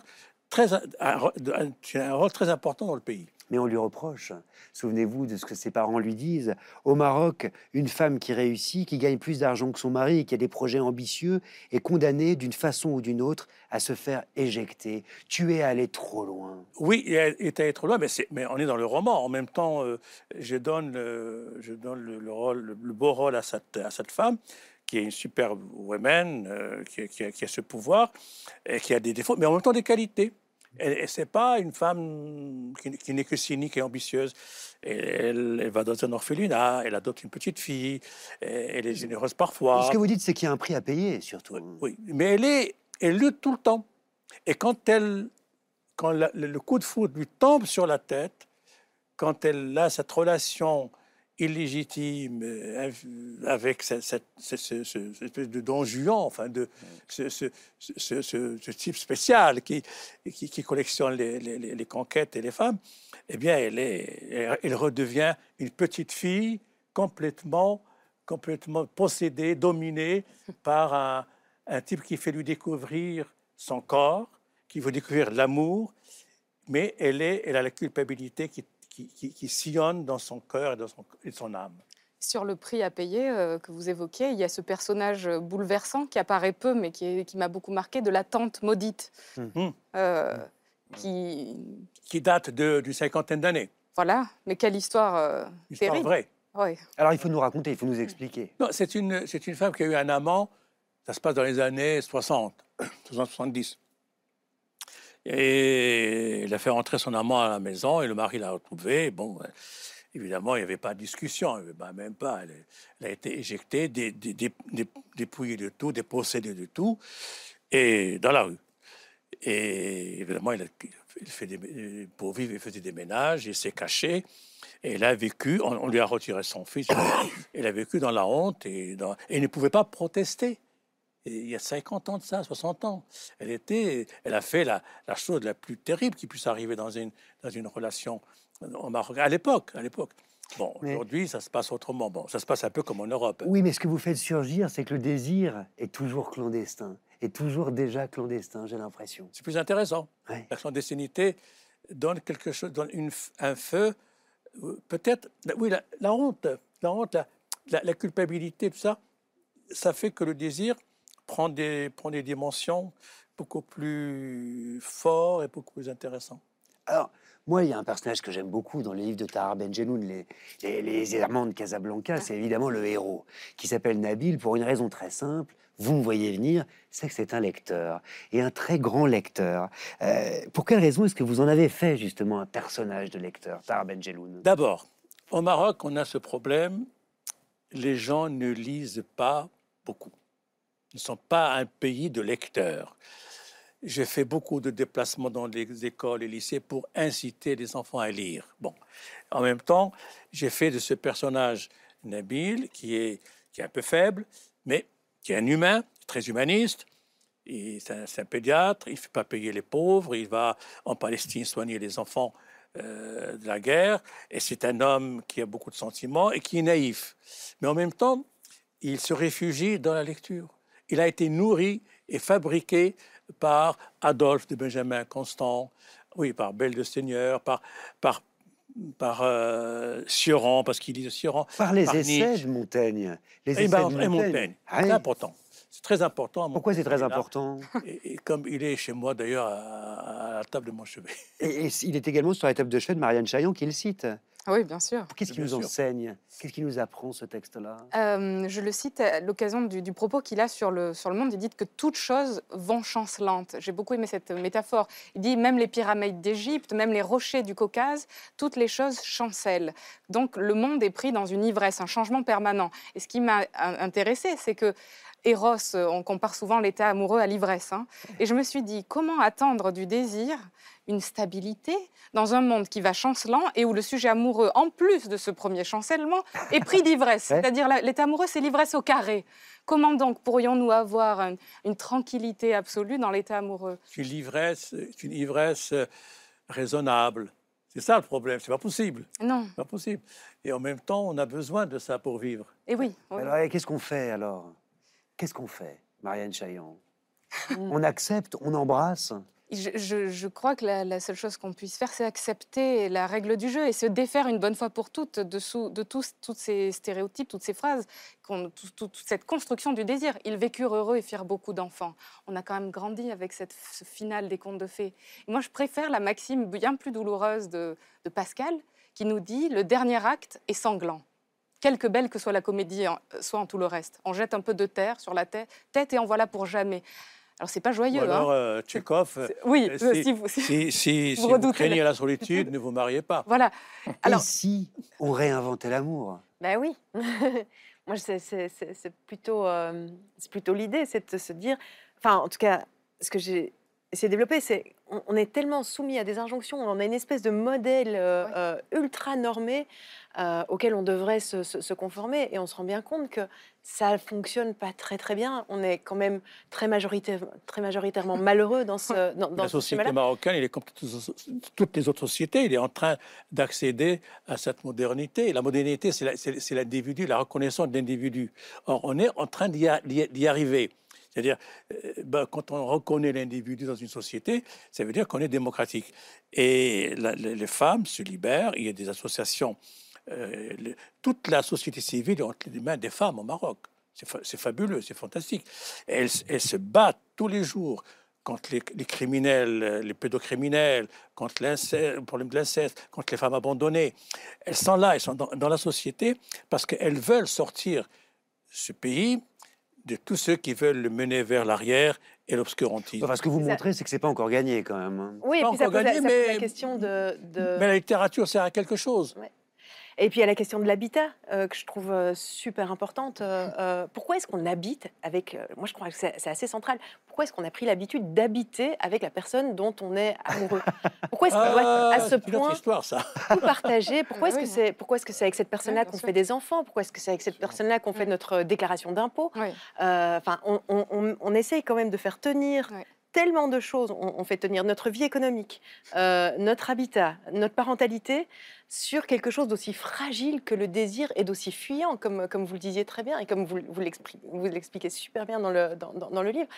très, un, un- rôle très important dans le pays. Mais on lui reproche. Souvenez-vous de ce que ses parents lui disent. Au Maroc, une femme qui réussit, qui gagne plus d'argent que son mari, qui a des projets ambitieux, est condamnée d'une façon ou d'une autre à se faire éjecter. Tu es allé trop loin. Oui, il est est allé trop loin, mais, on est dans le roman. En même temps, euh, je donne, le, je donne le, le rôle, le, le beau rôle à cette, à cette femme, qui est une superbe woman, euh, qui, qui a ce pouvoir, et qui a des défauts, mais en même temps des qualités. Et, et c'est pas une femme qui, qui n'est que cynique et ambitieuse. Et elle, elle va dans un orphelinat, elle adopte une petite fille, et elle est généreuse parfois. Ce que vous dites, c'est qu'il y a un prix à payer, surtout. Oui, mais elle, est, elle lutte tout le temps. Et quand, elle, quand la- le, le coup de foudre lui tombe sur la tête, quand elle a cette relation illégitime euh, avec cette, cette- ce- ce- ce- cette espèce de don Juan, enfin de ce, type spécial qui, qui, collectionne les, conquêtes et les femmes, eh bien, elle, est, elle redevient une petite fille complètement, complètement possédée, dominée par un, un type qui fait lui découvrir son corps, qui veut découvrir l'amour, mais elle, est, elle a la culpabilité qui, qui, qui- qui sillonne dans son cœur et dans son, et son âme. Sur le prix à payer euh, que vous évoquez, il y a ce personnage euh, bouleversant qui apparaît peu, mais qui, m'a beaucoup marqué, de la tante maudite, Mhm. euh, qui, Qui date de- d'une cinquantaine d'années. voilà, mais quelle histoire euh, histoire terrible. vraie. Ouais. Alors il faut nous raconter, il faut nous expliquer. Non, c'est une, c'est une femme qui a eu un amant, ça se passe dans les années 60, 60-70. Et elle a fait rentrer son amant à la maison et le mari l'a retrouvé. Bon, euh, évidemment, il n'y avait pas de discussion, il même pas. Elle, a été éjectée, dé- dé- dé- dé- dépouillée de tout, dépossédée de tout, et dans la rue. Et évidemment, il, a, il fait des, pour vivre, il faisait des ménages, il s'est caché. Et elle a vécu, on, lui a retiré son fils, elle a vécu dans la honte et, et elle ne pouvait pas protester. Et il y a 50 ans de ça, 60 ans. Elle, était, elle a fait la, la chose la plus terrible qui puisse arriver dans une, dans une relation au Maroc, à l'époque. À l'époque. Bon, Mais- aujourd'hui, ça se passe autrement. Bon, ça se passe un peu comme en Europe. Oui, mais ce que vous faites surgir, c'est que le désir est toujours clandestin, est toujours déjà clandestin, j'ai l'impression. C'est plus intéressant. Ouais. La clandestinité donne quelque chose, donne une, un feu. euh, Peut-être, oui, la, la honte, la honte, la, la- la culpabilité, tout ça, ça fait que le désir prend des, prend des dimensions beaucoup plus fortes et beaucoup plus intéressantes. Alors, moi, il y a un personnage que j'aime beaucoup dans les livres de Tahar Benjeloun, les, les, les de Casablanca, c'est évidemment le héros, qui s'appelle Nabil pour une raison très simple. Vous me voyez venir, c'est que c'est un lecteur, et un très grand lecteur. Euh, pour quelle raison est-ce que vous en avez fait justement un personnage de lecteur, Tahar Benjeloun D'abord, au Maroc, on a ce problème, les gens ne lisent pas beaucoup. Ne sont pas un pays de lecteurs. J'ai fait beaucoup de déplacements dans les écoles et lycées pour inciter les enfants à lire. Bon, en même temps, j'ai fait de ce personnage Nabil, qui est, qui est un peu faible, mais qui est un humain, très humaniste. Et C'est un, c'est un pédiatre, il ne fait pas payer les pauvres, il va en Palestine soigner les enfants euh, de la guerre, et c'est un homme qui a beaucoup de sentiments et qui est naïf. Mais en même temps, il se réfugie dans la lecture. Il a été nourri et fabriqué par Adolphe de Benjamin Constant, oui, par Belle de Seigneur, par, par, par euh, Sioran, parce qu'il lit Sioran. Par les par essais Nietzsche. de Montaigne. Les Et, essais ben, de Montaigne. Montaigne. Ah C'est important. C'est très important. Pourquoi c'est très important et, et comme il est chez moi d'ailleurs à, à la table de mon chevet. et, et il est également sur la table de chevet de Marianne Chaillon qui le cite. Oui, bien sûr. Qu'est-ce qu'il Bien nous sûr. enseigne? Qu'est-ce qu'il nous apprend ce texte-là? Euh, je le cite à l'occasion du, du propos qu'il a sur le, sur le monde. Il dit que toute chose vont chancelante. J'ai beaucoup aimé cette métaphore. Il dit même les pyramides d'Égypte, même les rochers du Caucase, toutes les choses chancellent. Donc le monde est pris dans une ivresse, un changement permanent. Et ce qui m'a in- intéressé, c'est que Eros, euh, on compare souvent l'état amoureux à l'ivresse. hein. Et je me suis dit, comment attendre du désir une stabilité dans un monde qui va chancelant et où le sujet amoureux, en plus de ce premier chancellement, est pris d'ivresse? Ouais. C'est-à-dire l'état amoureux, c'est l'ivresse au carré. Comment donc pourrions-nous avoir un- une tranquillité absolue dans l'état amoureux? C'est une ivresse, une ivresse euh, raisonnable. C'est ça le problème, c'est pas possible. Non. C'est pas possible. Et en même temps, on a besoin de ça pour vivre. Et oui. oui. Alors, qu'est-ce qu'on fait alors? Qu'est-ce qu'on fait, Marianne Chaillan On accepte, on embrasse? Je, je- je crois que la, la seule chose qu'on puisse faire, c'est accepter la règle du jeu et se défaire une bonne fois pour toutes de, sous- de tous, toutes ces stéréotypes, toutes ces phrases, qu'on- tout- tout- toute cette construction du désir. Ils vécurent heureux et firent beaucoup d'enfants. On a quand même grandi avec cette, ce final des contes de fées. Et moi, je préfère la maxime bien plus douloureuse de, de Pascal, qui nous dit le dernier acte est sanglant. Quelque belle que soit la comédie, en- soit en tout le reste. On jette un peu de terre sur la tête, tête et en voilà pour jamais. Alors, c'est pas joyeux. Ou alors, hein. euh, Tchekhov, euh, Oui, euh, euh, si, si vous- si- si, si- vous si vous redoutez craignez la- solitude, ne vous mariez pas. Voilà. Alors, Et si on réinventait l'amour? Ben oui. Moi, c'est- c'est c'est- c'est plutôt, euh, c'est plutôt l'idée, c'est de se dire, enfin, en tout cas, ce que j'ai c'est on, on est tellement soumis à des injonctions, on a une espèce de modèle euh, euh, ultra normé euh, auquel on devrait se, se- se conformer, et on se rend bien compte que ça fonctionne pas très très bien. On est quand même très majoritaire, très majoritairement malheureux dans ce dans, dans la société marocaine, il est comme toutes- les autres sociétés, il est en train d'accéder à cette modernité. La modernité, c'est la- l'individu, la reconnaissance de l'individu. Or, on est en train d'y arriver. C'est-à-dire, euh, ben, quand on reconnaît l'individu dans une société, ça veut dire qu'on est démocratique. Et les femmes se libèrent, il y a des associations. euh, toute la société civile est entre les mains des femmes au Maroc. C'est fa- c'est fabuleux, c'est fantastique. Elles, se battent tous les jours contre les, criminels, euh, les pédocriminels, contre le problème de l'inceste, contre les femmes abandonnées. Elles sont là, elles sont dans, dans la société parce qu'elles veulent sortir ce pays de tous ceux qui veulent le mener vers l'arrière et l'obscurantisme. Enfin, ce que vous montrez, c'est que c'est pas encore gagné quand même. hein. Oui, et Pas puis ça la, gagné, ça pose la mais- question de, de- Mais la littérature sert à quelque chose. Et puis il y a la question de l'habitat euh, que je trouve euh, super importante. Euh, euh, pourquoi est-ce qu'on habite avec... euh, moi je crois que c'est assez central. Pourquoi est-ce qu'on a pris l'habitude d'habiter avec la personne dont on est amoureux? Pourquoi est-ce qu'on doit Ah, à ce une autre point histoire, ça. tout partager Pourquoi est-ce Oui, que oui. c'est pourquoi est-ce que c'est avec cette personne-là Oui, qu'on fait des enfants? Pourquoi est-ce que c'est avec cette personne-là qu'on fait notre déclaration d'impôt oui. Euh, Enfin, on, on- on- on essaye quand même de faire tenir. Tellement de choses. On, on fait tenir notre vie économique, euh, notre habitat, notre parentalité sur quelque chose d'aussi fragile que le désir et d'aussi fuyant, comme, comme vous le disiez très bien et comme vous, vous l'expli- vous l'expliquez super bien dans le, dans, dans- dans le livre.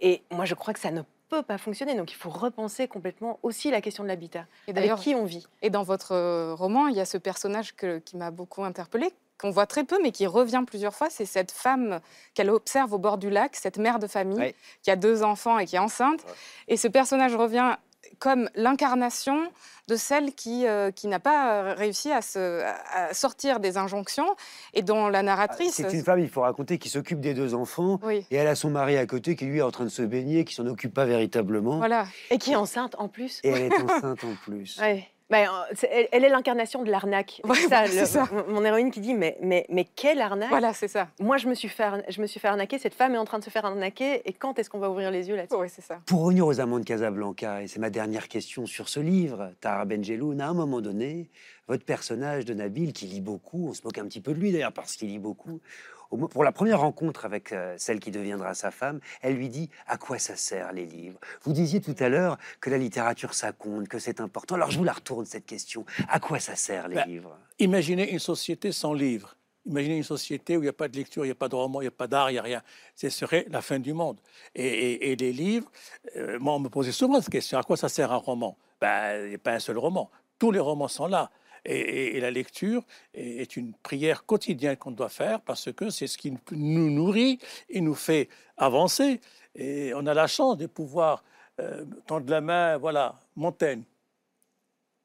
Et moi, je crois que ça ne peut pas fonctionner. Donc, il faut repenser complètement aussi la question de l'habitat. Et d'ailleurs, qui on vit Et dans votre euh, roman, il y a ce personnage que- qui m'a beaucoup interpellée, qu'on voit très peu, mais qui revient plusieurs fois. C'est cette femme qu'elle observe au bord du lac, cette mère de famille qui a deux enfants et qui est enceinte. Et ce personnage revient comme l'incarnation de celle qui, euh, qui n'a pas euh, réussi à, se, à sortir des injonctions et dont la Ah, narratrice... C'est une femme, il faut raconter, qui s'occupe des deux enfants. Oui, Et elle a son mari à côté qui lui est en train de se baigner, qui s'en occupe pas véritablement. voilà. et qui est enceinte en plus. Et elle est enceinte en plus. Ouais. Ben, euh, elle, elle est l'incarnation de l'arnaque. Ouais, C'est ça, c'est le- ça. mon- Mon héroïne qui dit mais, mais, mais quelle arnaque Voilà, c'est ça. Moi, je me, suis fait, je me suis fait arnaquer, cette femme est en train de se faire arnaquer, et quand est-ce qu'on va ouvrir les yeux là-dessus Oui, c'est ça. Pour revenir aux amants de Casablanca, et c'est ma dernière question sur ce livre, Tara Benjeloun, à un moment donné, votre personnage de Nabil, qui lit beaucoup, on se moque un petit peu de lui d'ailleurs parce qu'il lit beaucoup, pour la première rencontre avec euh, celle qui deviendra sa femme, elle lui dit à quoi ça sert les livres? Vous disiez tout à l'heure que la littérature ça compte, que c'est important. Alors je vous la retourne cette question. À quoi ça sert les Ben, livres? Imaginez une société sans livres. Imaginez une société où il n'y a pas de lecture, il n'y a pas de roman, il n'y a pas d'art, il n'y a rien. Ce serait la fin du monde. Et, et- et les livres, euh, moi, on me posait souvent cette question à quoi ça sert un roman? Ben, Il n'y a pas un seul roman. Tous les romans sont là. Et, la lecture est, une prière quotidienne qu'on doit faire parce que c'est ce qui nous nourrit et nous fait avancer. Et on a la chance de pouvoir euh, tendre la main, voilà, Montaigne,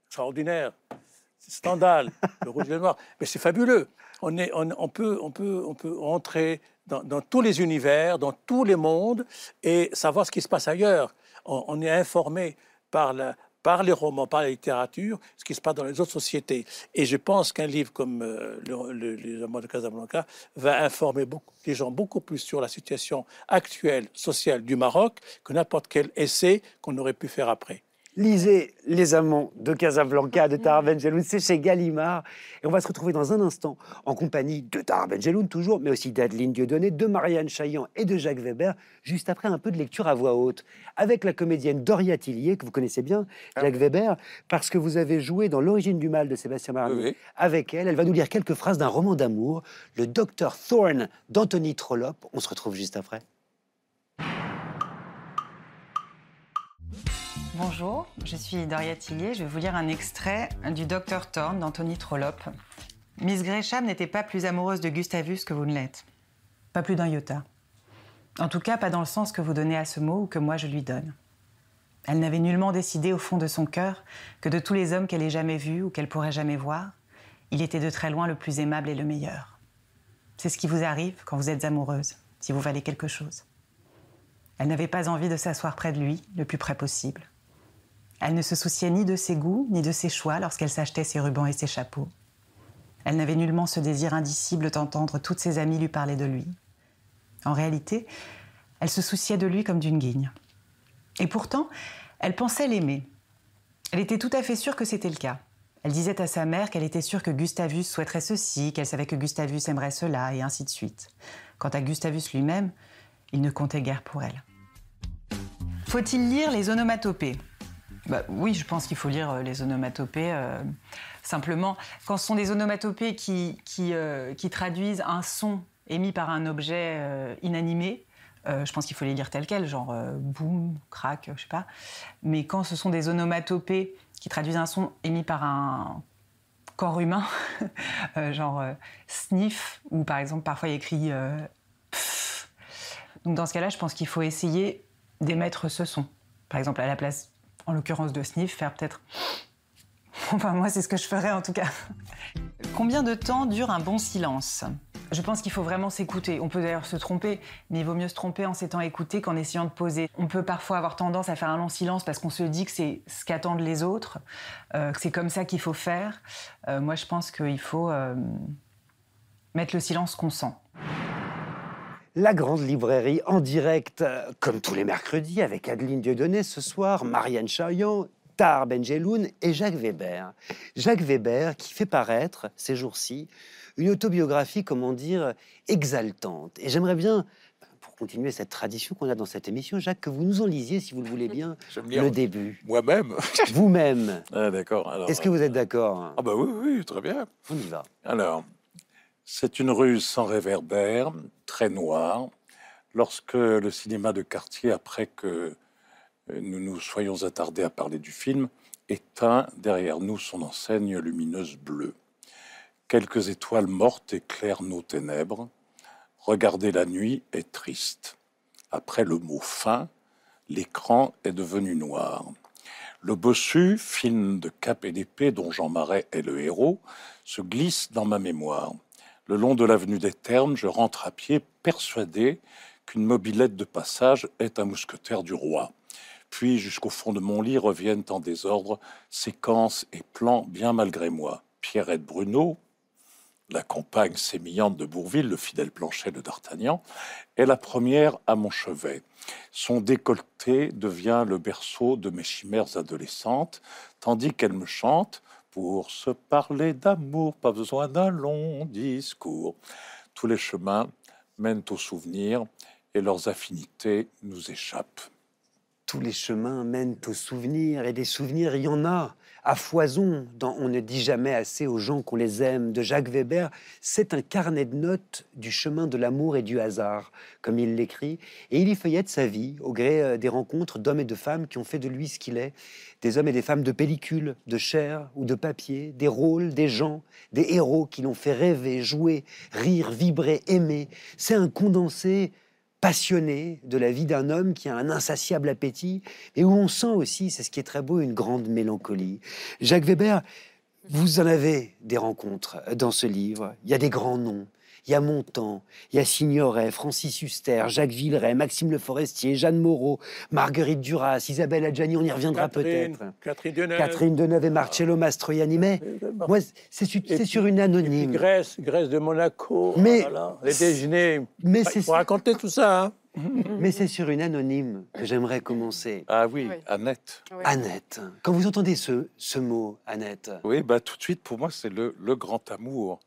extraordinaire. Stendhal, le rouge et le noir. Mais c'est fabuleux. On, est, on, peut, on, peut, on peut entrer dans, tous les univers, dans tous les mondes et savoir ce qui se passe ailleurs. On est informé par la, par les romans, par la littérature, ce qui se passe dans les autres sociétés. Et je pense qu'un livre comme euh, le- le- Les Amants de Casablanca va informer beaucoup, les gens beaucoup plus sur la situation actuelle, sociale du Maroc que n'importe quel essai qu'on aurait pu faire après. Lisez Les Amants de Casablanca de Tahar Benjeloun, c'est chez Gallimard. Et on va se retrouver dans un instant en compagnie de Tahar Benjeloun, toujours, mais aussi d'Adeline Dieudonné, de Marianne Chaillan et de Jacques Weber, juste après un peu de lecture à voix haute, avec la comédienne Doria Tillier, que vous connaissez bien, Jacques Weber, parce que vous avez joué dans L'origine du mal de Sébastien Marnier oui. avec elle. Elle va nous lire quelques phrases d'un roman d'amour, Le Docteur Thorne d'Anthony Trollope. On se retrouve juste après. Bonjour, je suis Doria Tillier. Je vais vous lire un extrait du Docteur Thorne d'Anthony Trollope. Miss Gresham n'était pas plus amoureuse de Gustavus que vous ne l'êtes. Pas plus d'un iota. En tout cas, pas dans le sens que vous donnez à ce mot ou que moi je lui donne. Elle n'avait nullement décidé au fond de son cœur que de tous les hommes qu'elle ait jamais vus ou qu'elle pourrait jamais voir, il était de très loin le plus aimable et le meilleur. C'est ce qui vous arrive quand vous êtes amoureuse, si vous valez quelque chose. Elle n'avait pas envie de s'asseoir près de lui, le plus près possible. Elle ne se souciait ni de ses goûts, ni de ses choix lorsqu'elle s'achetait ses rubans et ses chapeaux. Elle n'avait nullement ce désir indicible d'entendre toutes ses amies lui parler de lui. En réalité, elle se souciait de lui comme d'une guigne. Et pourtant, elle pensait l'aimer. Elle était tout à fait sûre que c'était le cas. Elle disait à sa mère qu'elle était sûre que Gustavus souhaiterait ceci, qu'elle savait que Gustavus aimerait cela, et ainsi de suite. Quant à Gustavus lui-même, il ne comptait guère pour elle. Faut-il lire les onomatopées? Bah, Oui, je pense qu'il faut lire euh, les onomatopées. euh, simplement, quand ce sont des onomatopées qui, qui, euh, traduisent un son émis par un objet inanimé, je pense qu'il faut les lire tels quels, genre boum, crack, je sais pas. Mais quand ce sont des onomatopées qui traduisent un son émis par un corps humain, genre sniff, ou par exemple parfois il écrit euh, pff. Donc dans ce cas-là, je pense qu'il faut essayer d'émettre ce son. Par exemple, à la place, en l'occurrence de sniff, faire peut-être. Enfin, moi, c'est ce que je ferais en tout cas. Combien de temps dure un bon silence? Je pense qu'il faut vraiment s'écouter. On peut d'ailleurs se tromper, mais il vaut mieux se tromper en s'étant écouté qu'en essayant de poser. On peut parfois avoir tendance à faire un long silence parce qu'on se dit que c'est ce qu'attendent les autres, euh, que c'est comme ça qu'il faut faire. Euh, moi, je pense qu'il faut euh, mettre le silence qu'on sent. La grande librairie en direct, euh, comme tous les mercredis, avec Adeline Dieudonné ce soir, Marianne Chaillan, Tahar Benjeloun et Jacques Weber. Jacques Weber qui fait paraître ces jours-ci une autobiographie, comment dire, exaltante. Et j'aimerais bien, pour continuer cette tradition qu'on a dans cette émission, Jacques, que vous nous en lisiez, si vous le voulez bien, le début. moi-même. Vous-même. Ah, D'accord. Est-ce que vous êtes d'accord Ah bah oui, oui, très bien. On y va. Alors, c'est une rue sans réverbère, très noire. Lorsque le cinéma de quartier, après que euh, nous nous soyons attardés à parler du film, éteint derrière nous son enseigne lumineuse bleue. Quelques étoiles mortes éclairent nos ténèbres. Regarder la nuit est triste. Après le mot fin, l'écran est devenu noir. Le bossu, film de cap et d'épée dont Jean Marais est le héros, se glisse dans ma mémoire. Le long de l'avenue des Ternes, je rentre à pied, persuadé qu'une mobilette de passage est un mousquetaire du roi. Puis, jusqu'au fond de mon lit, reviennent en désordre séquences et plans bien malgré moi. Pierrette Bruno, la compagne sémillante de Bourville, le fidèle plancher de D'Artagnan, est la première à mon chevet. Son décolleté devient le berceau de mes chimères adolescentes, tandis qu'elle me chante pour se parler d'amour, pas besoin d'un long discours. Tous les chemins mènent aux souvenirs et leurs affinités nous échappent. Tous les chemins mènent aux souvenirs, et des souvenirs, il y en a à foison dans On ne dit jamais assez aux gens qu'on les aime de Jacques Weber. C'est un carnet de notes du chemin de l'amour et du hasard, comme il l'écrit, et il y feuillette sa vie au gré euh, des rencontres d'hommes et de femmes qui ont fait de lui ce qu'il est, des hommes et des femmes de pellicule, de chair ou de papier, des rôles, des gens, des héros qui l'ont fait rêver, jouer, rire, vibrer, aimer. C'est un condensé passionné de la vie d'un homme qui a un insatiable appétit et où on sent aussi, c'est ce qui est très beau, une grande mélancolie. Jacques Weber, vous en avez des rencontres dans ce livre. Il y a des grands noms. Il y a Montand, il y a Signoret, Francis Huster, Jacques Villeray, Maxime Le Forestier, Jeanne Moreau, Marguerite Duras, Isabelle Adjani, on y reviendra Catherine, peut-être. Catherine Deneuve. Catherine Deneuve et Marcello Mastroianni. Mais bon. moi, c'est su- c'est sur une anonyme. Grèce, Grèce de Monaco. Mais- voilà, les déjeuners. Mais c'est raconter tout ça. Hein. mais c'est sur une anonyme que j'aimerais commencer. Ah oui, Oui. Annette. Oui. Annette. Quand vous entendez ce, ce mot, Annette, Oui, bah, tout de suite, pour moi, c'est le, le grand amour.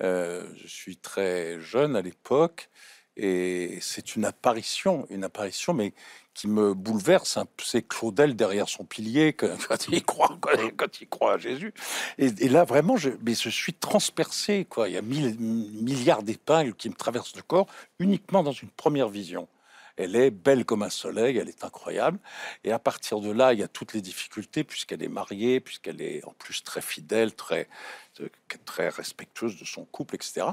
Euh, je suis très jeune à l'époque et c'est une apparition, une apparition, mais qui me bouleverse. C'est Claudel derrière son pilier quand il croit, quand, il croit à Jésus. Et, là, vraiment, je, mais je suis transpercé. Il y a mille, milliards d'épingles qui me traversent le corps uniquement dans une première vision. Elle est belle comme un soleil, elle est incroyable. Et à partir de là, il y a toutes les difficultés, puisqu'elle est mariée, puisqu'elle est en plus très fidèle, très, très respectueuse de son couple, etc.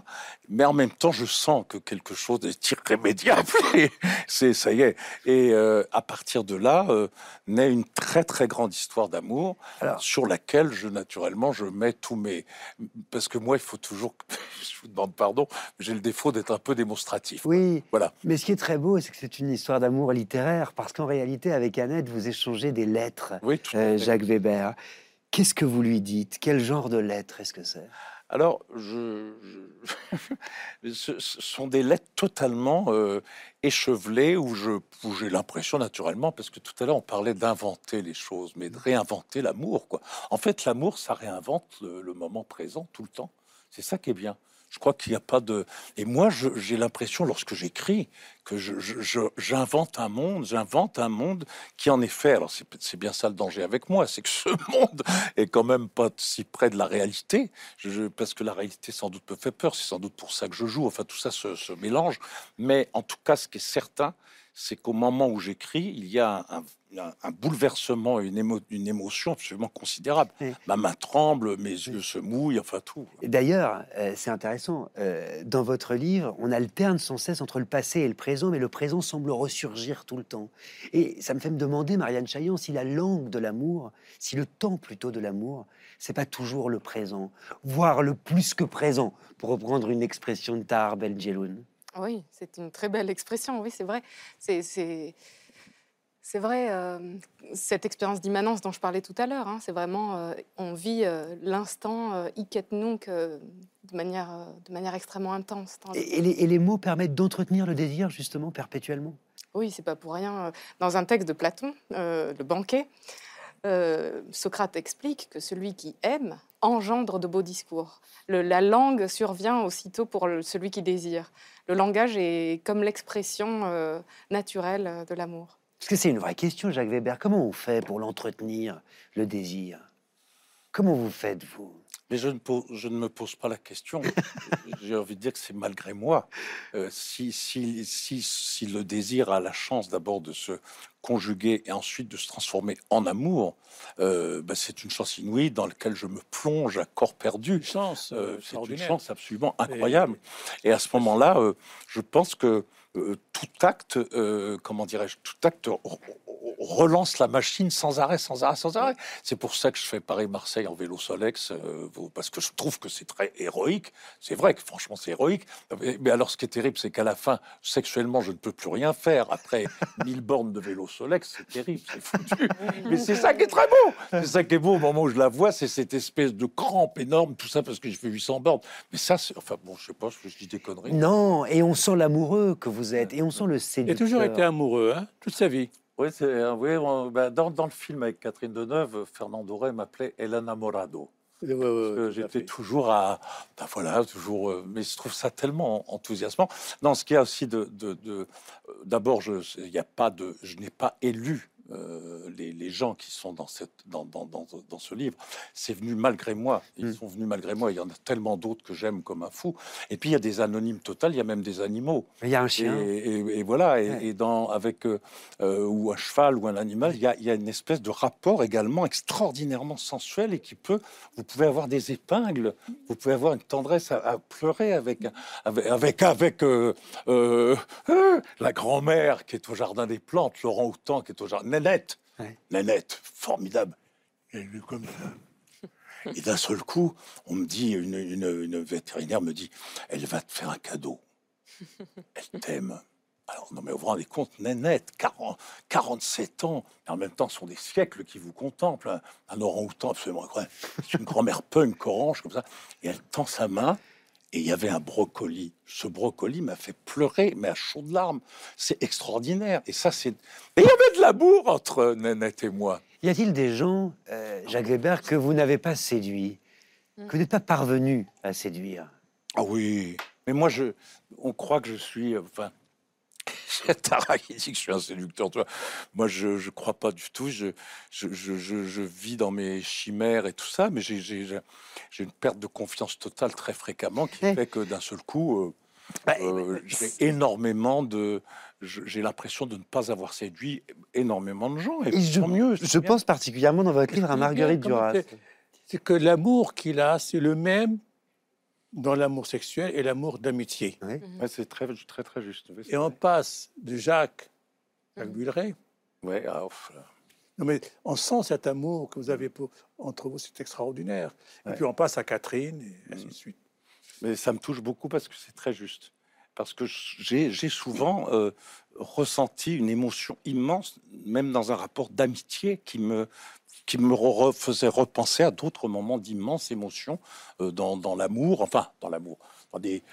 Mais en même temps, je sens que quelque chose est irrémédiable. C'est ça y est. Et euh, à partir de là, euh, naît une très très grande histoire d'amour sur laquelle je naturellement je mets tous mes parce que moi il faut toujours je vous demande pardon j'ai le défaut d'être un peu démonstratif oui. voilà Mais ce qui est très beau, c'est que c'est une histoire d'amour littéraire, parce qu'en réalité, avec Annette, vous échangez des lettres, oui tout euh. Jacques Weber. Qu'est-ce que vous lui dites? Quel genre de lettres est-ce que c'est? Alors, je, ce, sont des lettres totalement euh, échevelées où je- j'ai l'impression naturellement, parce que tout à l'heure on parlait d'inventer les choses, mais de réinventer l'amour. quoi. En fait, l'amour, ça réinvente le, le moment présent tout le temps. C'est ça qui est bien. Je crois qu'il n'y a pas de. Et moi, j'ai l'impression, lorsque j'écris, que j'invente un monde, j'invente un monde qui, en effet, alors c'est bien ça le danger avec moi, c'est que ce monde est quand même pas si près de la réalité, je- parce que la réalité sans doute me fait peur, c'est sans doute pour ça que je joue, enfin tout ça se mélange. Mais en tout cas, ce qui est certain, c'est qu'au moment où j'écris, il y a un, un- un bouleversement, une, émo- une émotion absolument considérable. Oui. Ma main tremble, mes yeux se mouillent, enfin tout. D'ailleurs, euh, c'est intéressant, euh, dans votre livre, on alterne sans cesse entre le passé et le présent, mais le présent semble ressurgir tout le temps. Et ça me fait me demander, Marianne Chaillon, si la langue de l'amour, si le temps plutôt de l'amour, c'est pas toujours le présent, voire le plus que présent, pour reprendre une expression de Tahar Belgeloun. Oui, c'est une très belle expression, oui, c'est vrai. C'est, c'est, c'est vrai, euh, cette expérience d'immanence dont je parlais tout à l'heure, hein, c'est vraiment, euh, on vit euh, l'instant hic et nunc de, manière, de manière extrêmement intense. Et, et les, et les mots permettent d'entretenir le désir, justement, perpétuellement? Oui, c'est pas pour rien. Dans un texte de Platon, le banquet, euh, Socrate explique que celui qui aime engendre de beaux discours. Le- la langue survient aussitôt pour le- celui qui désire. Le langage est comme l'expression euh, naturelle de l'amour. Parce que c'est une vraie question, Jacques Weber. Comment on fait pour l'entretenir, le désir? Comment vous faites, vous? Mais je ne, pose- je ne me pose pas la question. J'ai envie de dire que c'est malgré moi. Euh, si, si, si, si le désir a la chance d'abord de se conjuguer et ensuite de se transformer en amour, euh, bah, c'est une chance inouïe dans laquelle je me plonge à corps perdu. Chance. Euh, euh, c'est une chance absolument incroyable. Et à ce moment-là, euh, je pense que tout acte, comment dirais-je, tout acte relance la machine sans arrêt, sans arrêt, sans arrêt. C'est pour ça que je fais Paris-Marseille en vélo Solex, euh, parce que je trouve que c'est très héroïque. C'est vrai que franchement c'est héroïque. Mais, mais alors ce qui est terrible, c'est qu'à la fin, sexuellement, je ne peux plus rien faire. Après 1000 bornes de vélo Solex, c'est terrible, c'est foutu. Mais c'est ça qui est très beau. C'est ça qui est beau au moment où je la vois, c'est cette espèce de crampe énorme, tout ça parce que j'ai fait 800 bornes. Mais ça, c'est, enfin bon, je sais pas, je dis des conneries. Non, et on sent l'amoureux que vous êtes, et on sent le Il a séducteur. toujours été amoureux, hein, toute sa vie. Oui, c'est, oui on- ben, dans, dans le film avec Catherine Deneuve, Fernando Rey m'appelait El Enamorado. Ouais, ouais, J'étais toujours à. ben voilà, toujours. euh, mais je trouve ça tellement enthousiasmant. Non, ce qu'il y a aussi de. euh, D'abord, je il y a pas de, je n'ai pas élu. Euh, les, les gens qui sont dans, cette, dans, dans, dans, dans ce livre, c'est venu malgré moi. Ils Mm. sont venus malgré moi. Il y en a tellement d'autres que j'aime comme un fou. Et puis il y a des anonymes total. Il y a même des animaux. Il y a un chien. et- et voilà, et, Ouais. et dans, avec euh, euh, ou un cheval ou un animal, il y a, il y a une espèce de rapport également extraordinairement sensuel et qui peut, vous pouvez avoir des épingles, vous pouvez avoir une tendresse à, à pleurer avec, avec, avec, avec, la grand-mère qui est au jardin des plantes, Laurent Houtan qui est au jardin, Nénette, Ouais. Nénette, formidable. Elle est comme ça. Et d'un seul coup, on me dit, une, une- une vétérinaire me dit, elle va te faire un cadeau. Elle t'aime. Alors, non, mais vous vous rendez compte, Nénette, 40, 47 ans, et en même temps, ce sont des siècles qui vous contemplent. Un, un orang-outan absolument incroyable. C'est une grand-mère punk orange, comme ça. Et elle tend sa main, et il y avait un brocoli. Ce brocoli m'a fait pleurer, mais à chaudes larmes. C'est extraordinaire. Et ça, c'est. Et il y avait de l'amour entre Nénette et moi. Y a-t-il des gens, euh, Jacques Weber, que vous n'avez pas séduits, que vous n'êtes pas parvenu à séduire? Ah oui, mais moi, je, on croit que je suis. Enfin, Tara qui dit que je suis un séducteur. Tu vois. Moi, je ne crois pas du tout. Je, je, je, je- vis dans mes chimères et tout ça, mais j'ai- j'ai j'ai- j'ai une perte de confiance totale très fréquemment qui fait que d'un seul coup, euh, euh, j'ai énormément de. J'ai l'impression de ne pas avoir séduit énormément de gens. Et, Et je, tant mieux. c'est je bien. pense particulièrement dans votre livre à Marguerite Duras. C'est que l'amour qu'il a, c'est le même dans l'amour sexuel et l'amour d'amitié. Oui. Ouais, c'est très, très, très juste. Oui, Et on vrai. passe de Jacques à Guilleret. Ouais, ah, ouf. Non, mais on sent cet amour que vous avez pour, entre vous, c'est extraordinaire. Et puis on passe à Catherine, et ainsi de suite. Mais ça me touche beaucoup parce que c'est très juste. Parce que j'ai j'ai souvent euh, ressenti une émotion immense, même dans un rapport d'amitié, qui me, qui me re- faisait repenser à d'autres moments d'immense émotion euh, dans, dans l'amour, enfin, dans l'amour. des-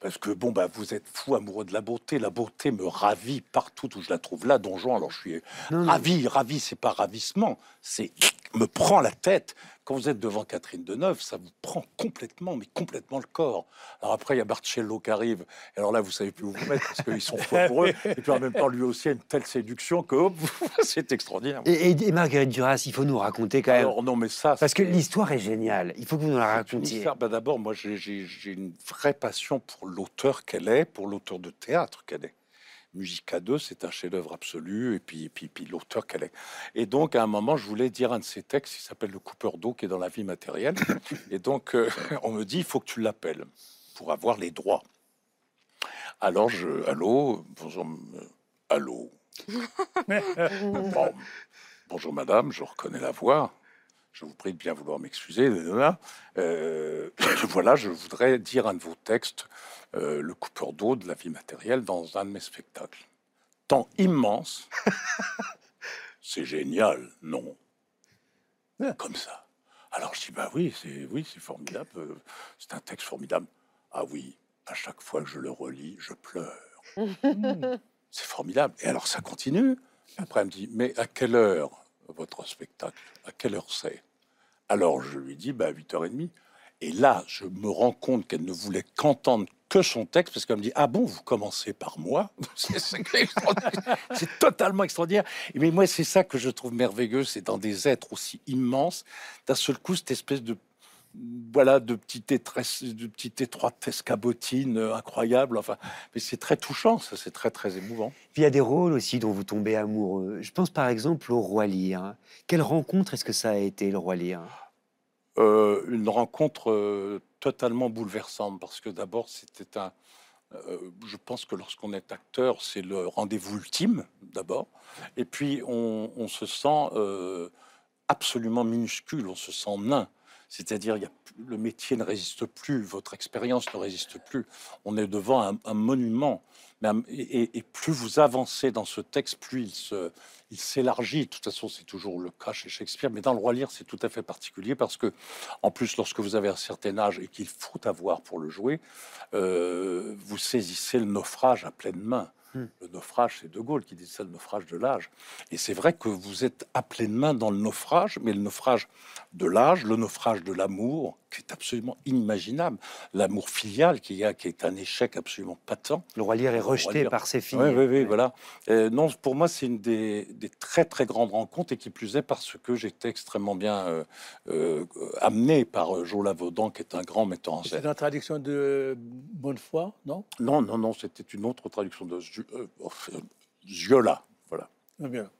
Parce que, bon, bah, vous êtes fou amoureux de la beauté. La beauté me ravit partout où je la trouve. Là, Donjon, alors je suis Non, non. ravi. Ravi, c'est pas ravissement. C'est me prend la tête. Quand vous êtes devant Catherine Deneuve, ça vous prend complètement, mais complètement le corps. Alors après, il y a Barcello qui arrive. Et alors là, vous savez plus où vous mettre parce qu'ils sont fous amoureux. Et puis en même temps, lui aussi a une telle séduction que hop, c'est extraordinaire. Et, et- et Marguerite Duras, il faut nous raconter quand même. Alors non, mais ça, parce que l'histoire est géniale. Il faut que vous nous la racontiez. Ben, D'abord, moi, j'ai une vraie passion pour l'auteur qu'elle est, pour l'auteur de théâtre qu'elle est. Musica 2, c'est un chef-d'œuvre absolu, et puis, et puis, puis l'auteur qu'elle est. Et donc, à un moment, je voulais dire un de ses textes, il s'appelle Le coupeur d'eau, qui est dans la vie matérielle. Et donc, euh, on me dit, il faut que tu l'appelles pour avoir les droits. Alors, je, allô, bonjour, euh, allô. Bon, bonjour madame, je reconnais la voix. Je vous prie de bien vouloir m'excuser. Euh, voilà, je voudrais dire un de vos textes, euh, Le coupeur d'eau de la vie matérielle, dans un de mes spectacles. Temps immense. C'est génial, non Comme ça. Alors je dis, bah oui, c'est oui, c'est formidable. euh, C'est un texte formidable. Ah oui, à chaque fois que je le relis, je pleure. C'est formidable. Et alors ça continue. Après, elle me dit, mais à quelle heure? Votre spectacle À quelle heure c'est? Alors je lui dis, bah, à 8h30. Et là, je me rends compte qu'elle ne voulait qu'entendre que son texte, parce qu'elle me dit, ah bon, vous commencez par moi? C'est totalement extraordinaire. Mais moi, c'est ça que je trouve merveilleux, c'est dans des êtres aussi immenses, d'un seul coup, cette espèce de voilà, de petite, étresse, de petite étroitesse cabotine euh, incroyable. Enfin, mais c'est très touchant, ça, c'est très, très émouvant. Puis il y a des rôles aussi dont vous tombez amoureux. Je pense par exemple au Roi Lear. Quelle rencontre est-ce que ça a été, le Roi Lear? Euh, une rencontre euh, totalement bouleversante parce que d'abord c'était un je pense que lorsqu'on est acteur c'est le rendez-vous ultime d'abord et puis on, on se sent absolument minuscule on se sent nain c'est-à-dire le métier ne résiste plus votre expérience ne résiste plus on est devant un, monument et, plus vous avancez dans ce texte plus il s'élargit. De toute façon, c'est toujours le cas chez Shakespeare, mais dans le Roi Lear, c'est tout à fait particulier parce que, en plus, lorsque vous avez un certain âge et qu'il faut avoir pour le jouer, euh, vous saisissez le naufrage à pleine main. Hmm. Le naufrage, c'est De Gaulle qui dit ça, le naufrage de l'âge. Et c'est vrai que vous êtes à pleine main dans le naufrage, mais le naufrage de l'âge, le naufrage de l'amour, qui est absolument inimaginable. L'amour filial, qui, a, qui est un échec absolument patent. Le Roi Lear est rejeté Lear. par ses filles. Oui, oui, oui, voilà. Euh, non, pour moi, c'est une des, des très, très grandes rencontres et qui plus est parce que j'étais extrêmement bien euh, euh, amené par euh, Joe Lavaudan, qui est un grand metteur en C'est scène. la traduction de Bonnefoy, non? Non, non, non, c'était une autre traduction de euh, euh, Ziola. Voilà. Ah bien.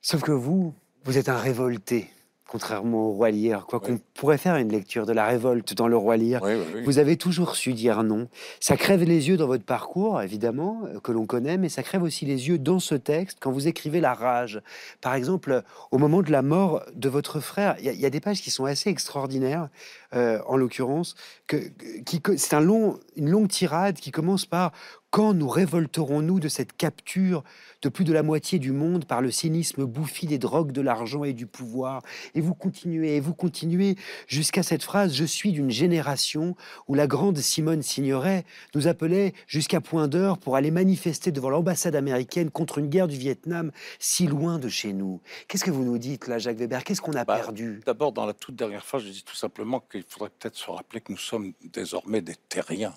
Sauf que vous, vous êtes un révolté contrairement au Roi Lear, quoi qu'on pourrait faire une lecture de la révolte dans le Roi Lear. Vous avez toujours su dire non. Ça crève les yeux dans votre parcours, évidemment, euh, que l'on connaît, mais ça crève aussi les yeux dans ce texte quand vous écrivez la rage. Par exemple, au moment de la mort de votre frère, il y, a- il y a des pages qui sont assez extraordinaires, euh, en l'occurrence, que, qui, que- c'est un long, une longue tirade qui commence par quand nous révolterons-nous de cette capture de plus de la moitié du monde par le cynisme bouffi des drogues, de l'argent et du pouvoir Et vous continuez, et vous continuez jusqu'à cette phrase Je suis d'une génération où la grande Simone Signoret nous appelait jusqu'à point d'heure pour aller manifester devant l'ambassade américaine contre une guerre du Vietnam si loin de chez nous. Qu'est-ce que vous nous dites là, Jacques Weber? Qu'est-ce qu'on a Bah, perdu? D'abord, dans la toute dernière phrase, je dis tout simplement qu'il faudrait peut-être se rappeler que nous sommes désormais des terriens.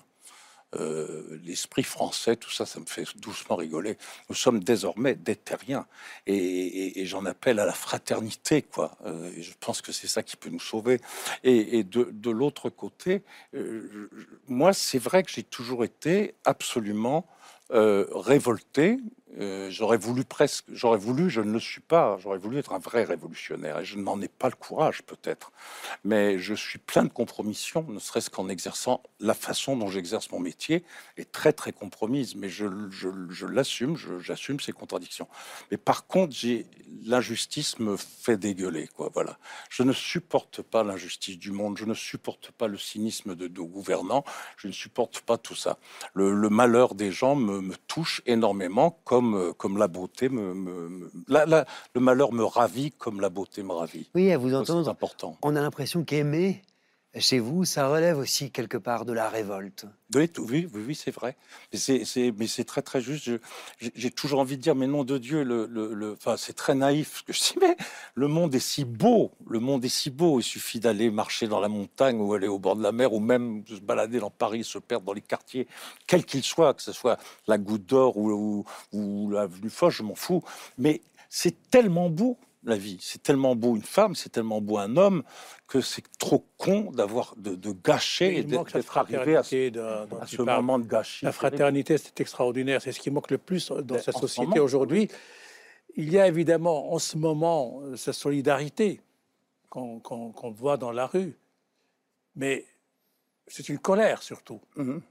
Euh, L'esprit français, tout ça, ça me fait doucement rigoler. Nous sommes désormais des terriens. Et, j'en appelle à la fraternité, quoi. Euh, je pense que c'est ça qui peut nous sauver. Et, de, l'autre côté, euh, moi, c'est vrai que j'ai toujours été absolument révolté. Euh, j'aurais voulu presque, j'aurais voulu, je ne le suis pas, j'aurais voulu être un vrai révolutionnaire et je n'en ai pas le courage peut-être. Mais je suis plein de compromissions, ne serait-ce qu'en exerçant la façon dont j'exerce mon métier est très très compromise, mais je, je, je l'assume, j'assume ces contradictions. Mais par contre, l'injustice me fait dégueuler, quoi. Voilà, je ne supporte pas l'injustice du monde, je ne supporte pas le cynisme de nos gouvernants, je ne supporte pas tout ça. Le, le malheur des gens me, me touche énormément, comme euh, comme la beauté me, me- me- la- la- le malheur me ravit comme la beauté me ravit. Oui, à vous C'est entendre, important. on a l'impression qu'aimer, chez vous, ça relève aussi quelque part de la révolte. Oui, oui, oui, c'est vrai. Mais c'est, très, très juste. J'ai, toujours envie de dire, mais nom de Dieu, le, enfin, c'est très naïf ce que je dis, mais le monde est si beau. Le monde est si beau. Il suffit d'aller marcher dans la montagne ou aller au bord de la mer ou même se balader dans Paris, se perdre dans les quartiers, quels qu'ils soient, que ce soit la Goutte d'Or ou, ou, ou l'avenue Foch, je m'en fous. Mais c'est tellement beau. La vie, c'est tellement beau une femme, c'est tellement beau un homme que c'est trop con d'avoir de, de gâcher et d'être arrivé à ce, à moment de gâchis. La fraternité, c'est extraordinaire. C'est ce qui manque le plus dans Ben, cette en ce société aujourd'hui. Il y a évidemment en ce moment euh, cette solidarité qu'on voit dans la rue, mais c'est une colère surtout. Mhm. Oui,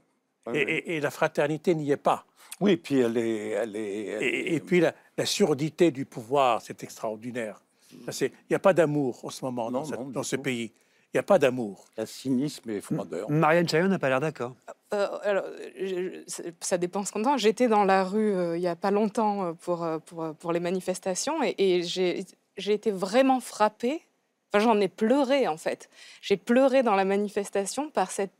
Et, oui. et- et la fraternité n'y est pas. Oui, puis elle est, elle est, elle Et, et puis la, la surdité du pouvoir, c'est extraordinaire. Ça, c'est- Il n'y a pas d'amour en ce moment dans, Non, cette- non, du dans ce tout. pays. Il n'y a pas d'amour. la cynisme et froideur. Marianne Chaillot n'a pas l'air d'accord. Euh, alors, je- je- ça dépend ce qu'on entend. J'étais dans la rue euh, il n'y a pas longtemps euh, pour, euh, pour, euh, pour les manifestations et, et j'ai j'ai été vraiment frappée. Enfin, j'en ai pleuré en fait. J'ai pleuré dans la manifestation par cette,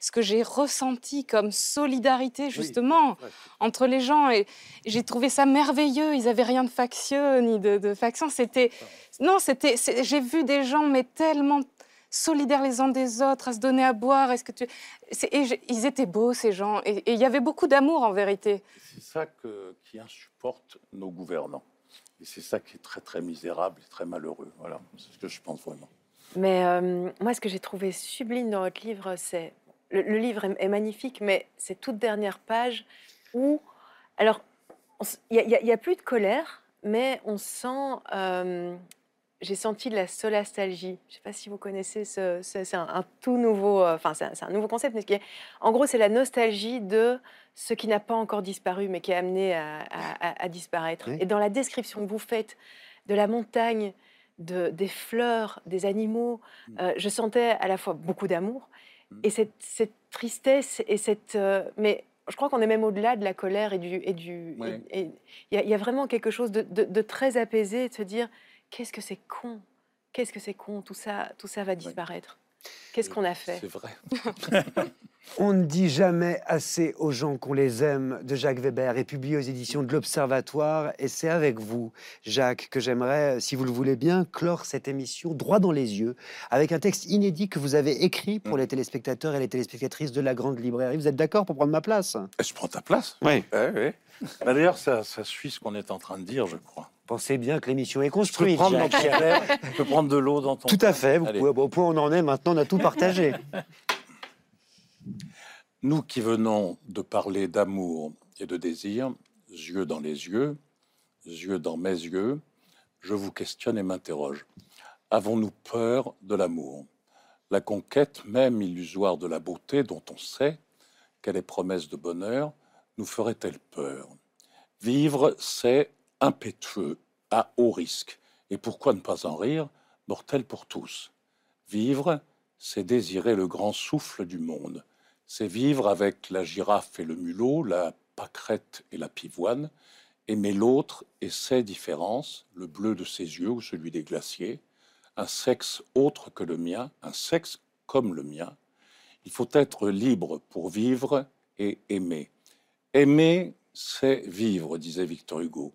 ce que j'ai ressenti comme solidarité justement entre les gens et j'ai trouvé ça merveilleux. Ils avaient rien de factieux ni de, de faction. C'était non, c'était. J'ai vu des gens mais tellement solidaires les uns des autres, à se donner à boire. Est-ce que tu et ils étaient beaux ces gens et et il y avait beaucoup d'amour en vérité. C'est ça que, qui insupporte nos gouvernants. Et c'est ça qui est très, très misérable et très malheureux. Voilà, c'est ce que je pense vraiment. Mais euh, moi, ce que j'ai trouvé sublime dans votre livre, c'est. Le, le livre est, est magnifique, mais ces toutes dernières pages où. Alors, il n'y a, plus de colère, mais on sent. euh, j'ai senti de la solastalgie. Je ne sais pas si vous connaissez ce. ce- c'est un, un tout nouveau. euh, Enfin, c'est un, c'est un nouveau concept, mais ce qui est. En gros, c'est la nostalgie de ce qui n'a pas encore disparu, mais qui est amené à, à- à- à disparaître. Oui. Et dans la description que vous faites de la montagne, de, des fleurs, des animaux, euh, je sentais à la fois beaucoup d'amour et cette, cette tristesse et cette. euh, mais je crois qu'on est même au-delà de la colère et du. Et du Oui. et- et il y, a- il y a vraiment quelque chose de, de- de très apaisé, de se dire qu'est-ce que c'est con, qu'est-ce que c'est con, tout ça, tout ça va disparaître. Qu'est-ce qu'on a fait? C'est vrai. On ne dit jamais assez aux gens qu'on les aime de Jacques Weber est publié aux éditions de l'Observatoire et c'est avec vous, Jacques, que j'aimerais, si vous le voulez bien, clore cette émission droit dans les yeux avec un texte inédit que vous avez écrit pour les téléspectateurs et les téléspectatrices de la Grande Librairie. Vous êtes d'accord pour prendre ma place? Je prends ta place. Oui. Ouais, ouais. Bah, D'ailleurs, ça, ça suit ce qu'on est en train de dire, je crois. Pensez bien que l'émission est Je peux construite. prendre, je peux prendre de l'eau dans ton. Tout à fait. Vous Allez. pouvez, au point où on en est maintenant, on a tout partagé. Nous qui venons de parler d'amour et de désir, yeux dans les yeux, yeux dans mes yeux, je vous questionne et m'interroge. Avons-nous peur de l'amour? La conquête même illusoire de la beauté dont on sait qu'elle est promesse de bonheur, nous ferait-elle peur? Vivre, c'est impétueux, à haut risque. Et pourquoi ne pas en rire Mortel pour tous? Vivre, c'est désirer le grand souffle du monde. C'est vivre avec la girafe et le mulot, la pâquerette et la pivoine, aimer l'autre et ses différences, le bleu de ses yeux ou celui des glaciers, un sexe autre que le mien, un sexe comme le mien. Il faut être libre pour vivre et aimer. Aimer, c'est vivre, disait Victor Hugo.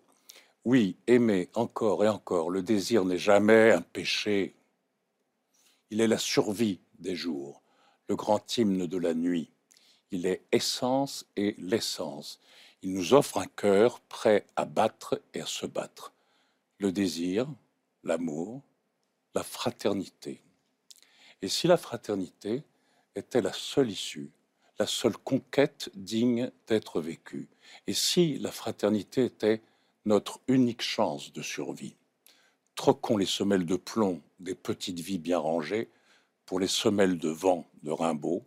Oui, aimer encore et encore, le désir n'est jamais un péché. Il est la survie des jours, le grand hymne de la nuit. Il est essence et l'essence. Il nous offre un cœur prêt à battre et à se battre. Le désir, l'amour, la fraternité. Et si la fraternité était la seule issue, la seule conquête digne d'être vécue, et si la fraternité était notre unique chance de survie, troquons les semelles de plomb des petites vies bien rangées pour les semelles de vent de Rimbaud.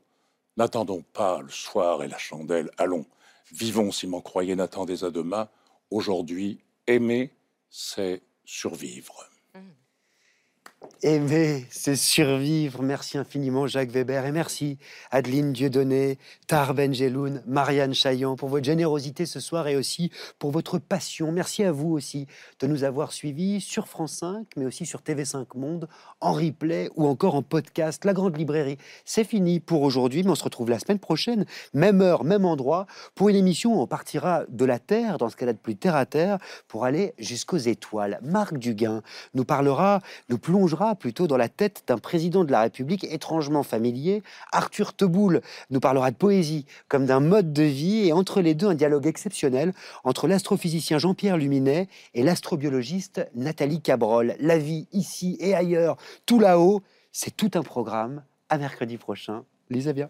N'attendons pas le soir et la chandelle, allons, vivons si m'en croyez, n'attendez à demain. Aujourd'hui, aimer, c'est survivre. Aimer, c'est survivre. Merci infiniment, Jacques Weber. Et merci, Adeline Dieudonné, Tar Benjeloun, Marianne Chaillan, pour votre générosité ce soir et aussi pour votre passion. Merci à vous aussi de nous avoir suivis sur France 5, mais aussi sur TV5 Monde, en replay ou encore en podcast. La Grande Librairie, c'est fini pour aujourd'hui, mais on se retrouve la semaine prochaine, même heure, même endroit, pour une émission où on partira de la Terre, dans ce cas-là de plus terre à terre, pour aller jusqu'aux étoiles. Marc Duguin nous parlera, nous plongera plutôt dans la tête d'un président de la République étrangement familier. Arthur Teboul nous parlera de poésie comme d'un mode de vie et entre les deux un dialogue exceptionnel entre l'astrophysicien Jean-Pierre Luminet et l'astrobiologiste Nathalie Cabrol. La vie ici et ailleurs, tout là-haut, c'est tout un programme. À mercredi prochain. Lisez bien.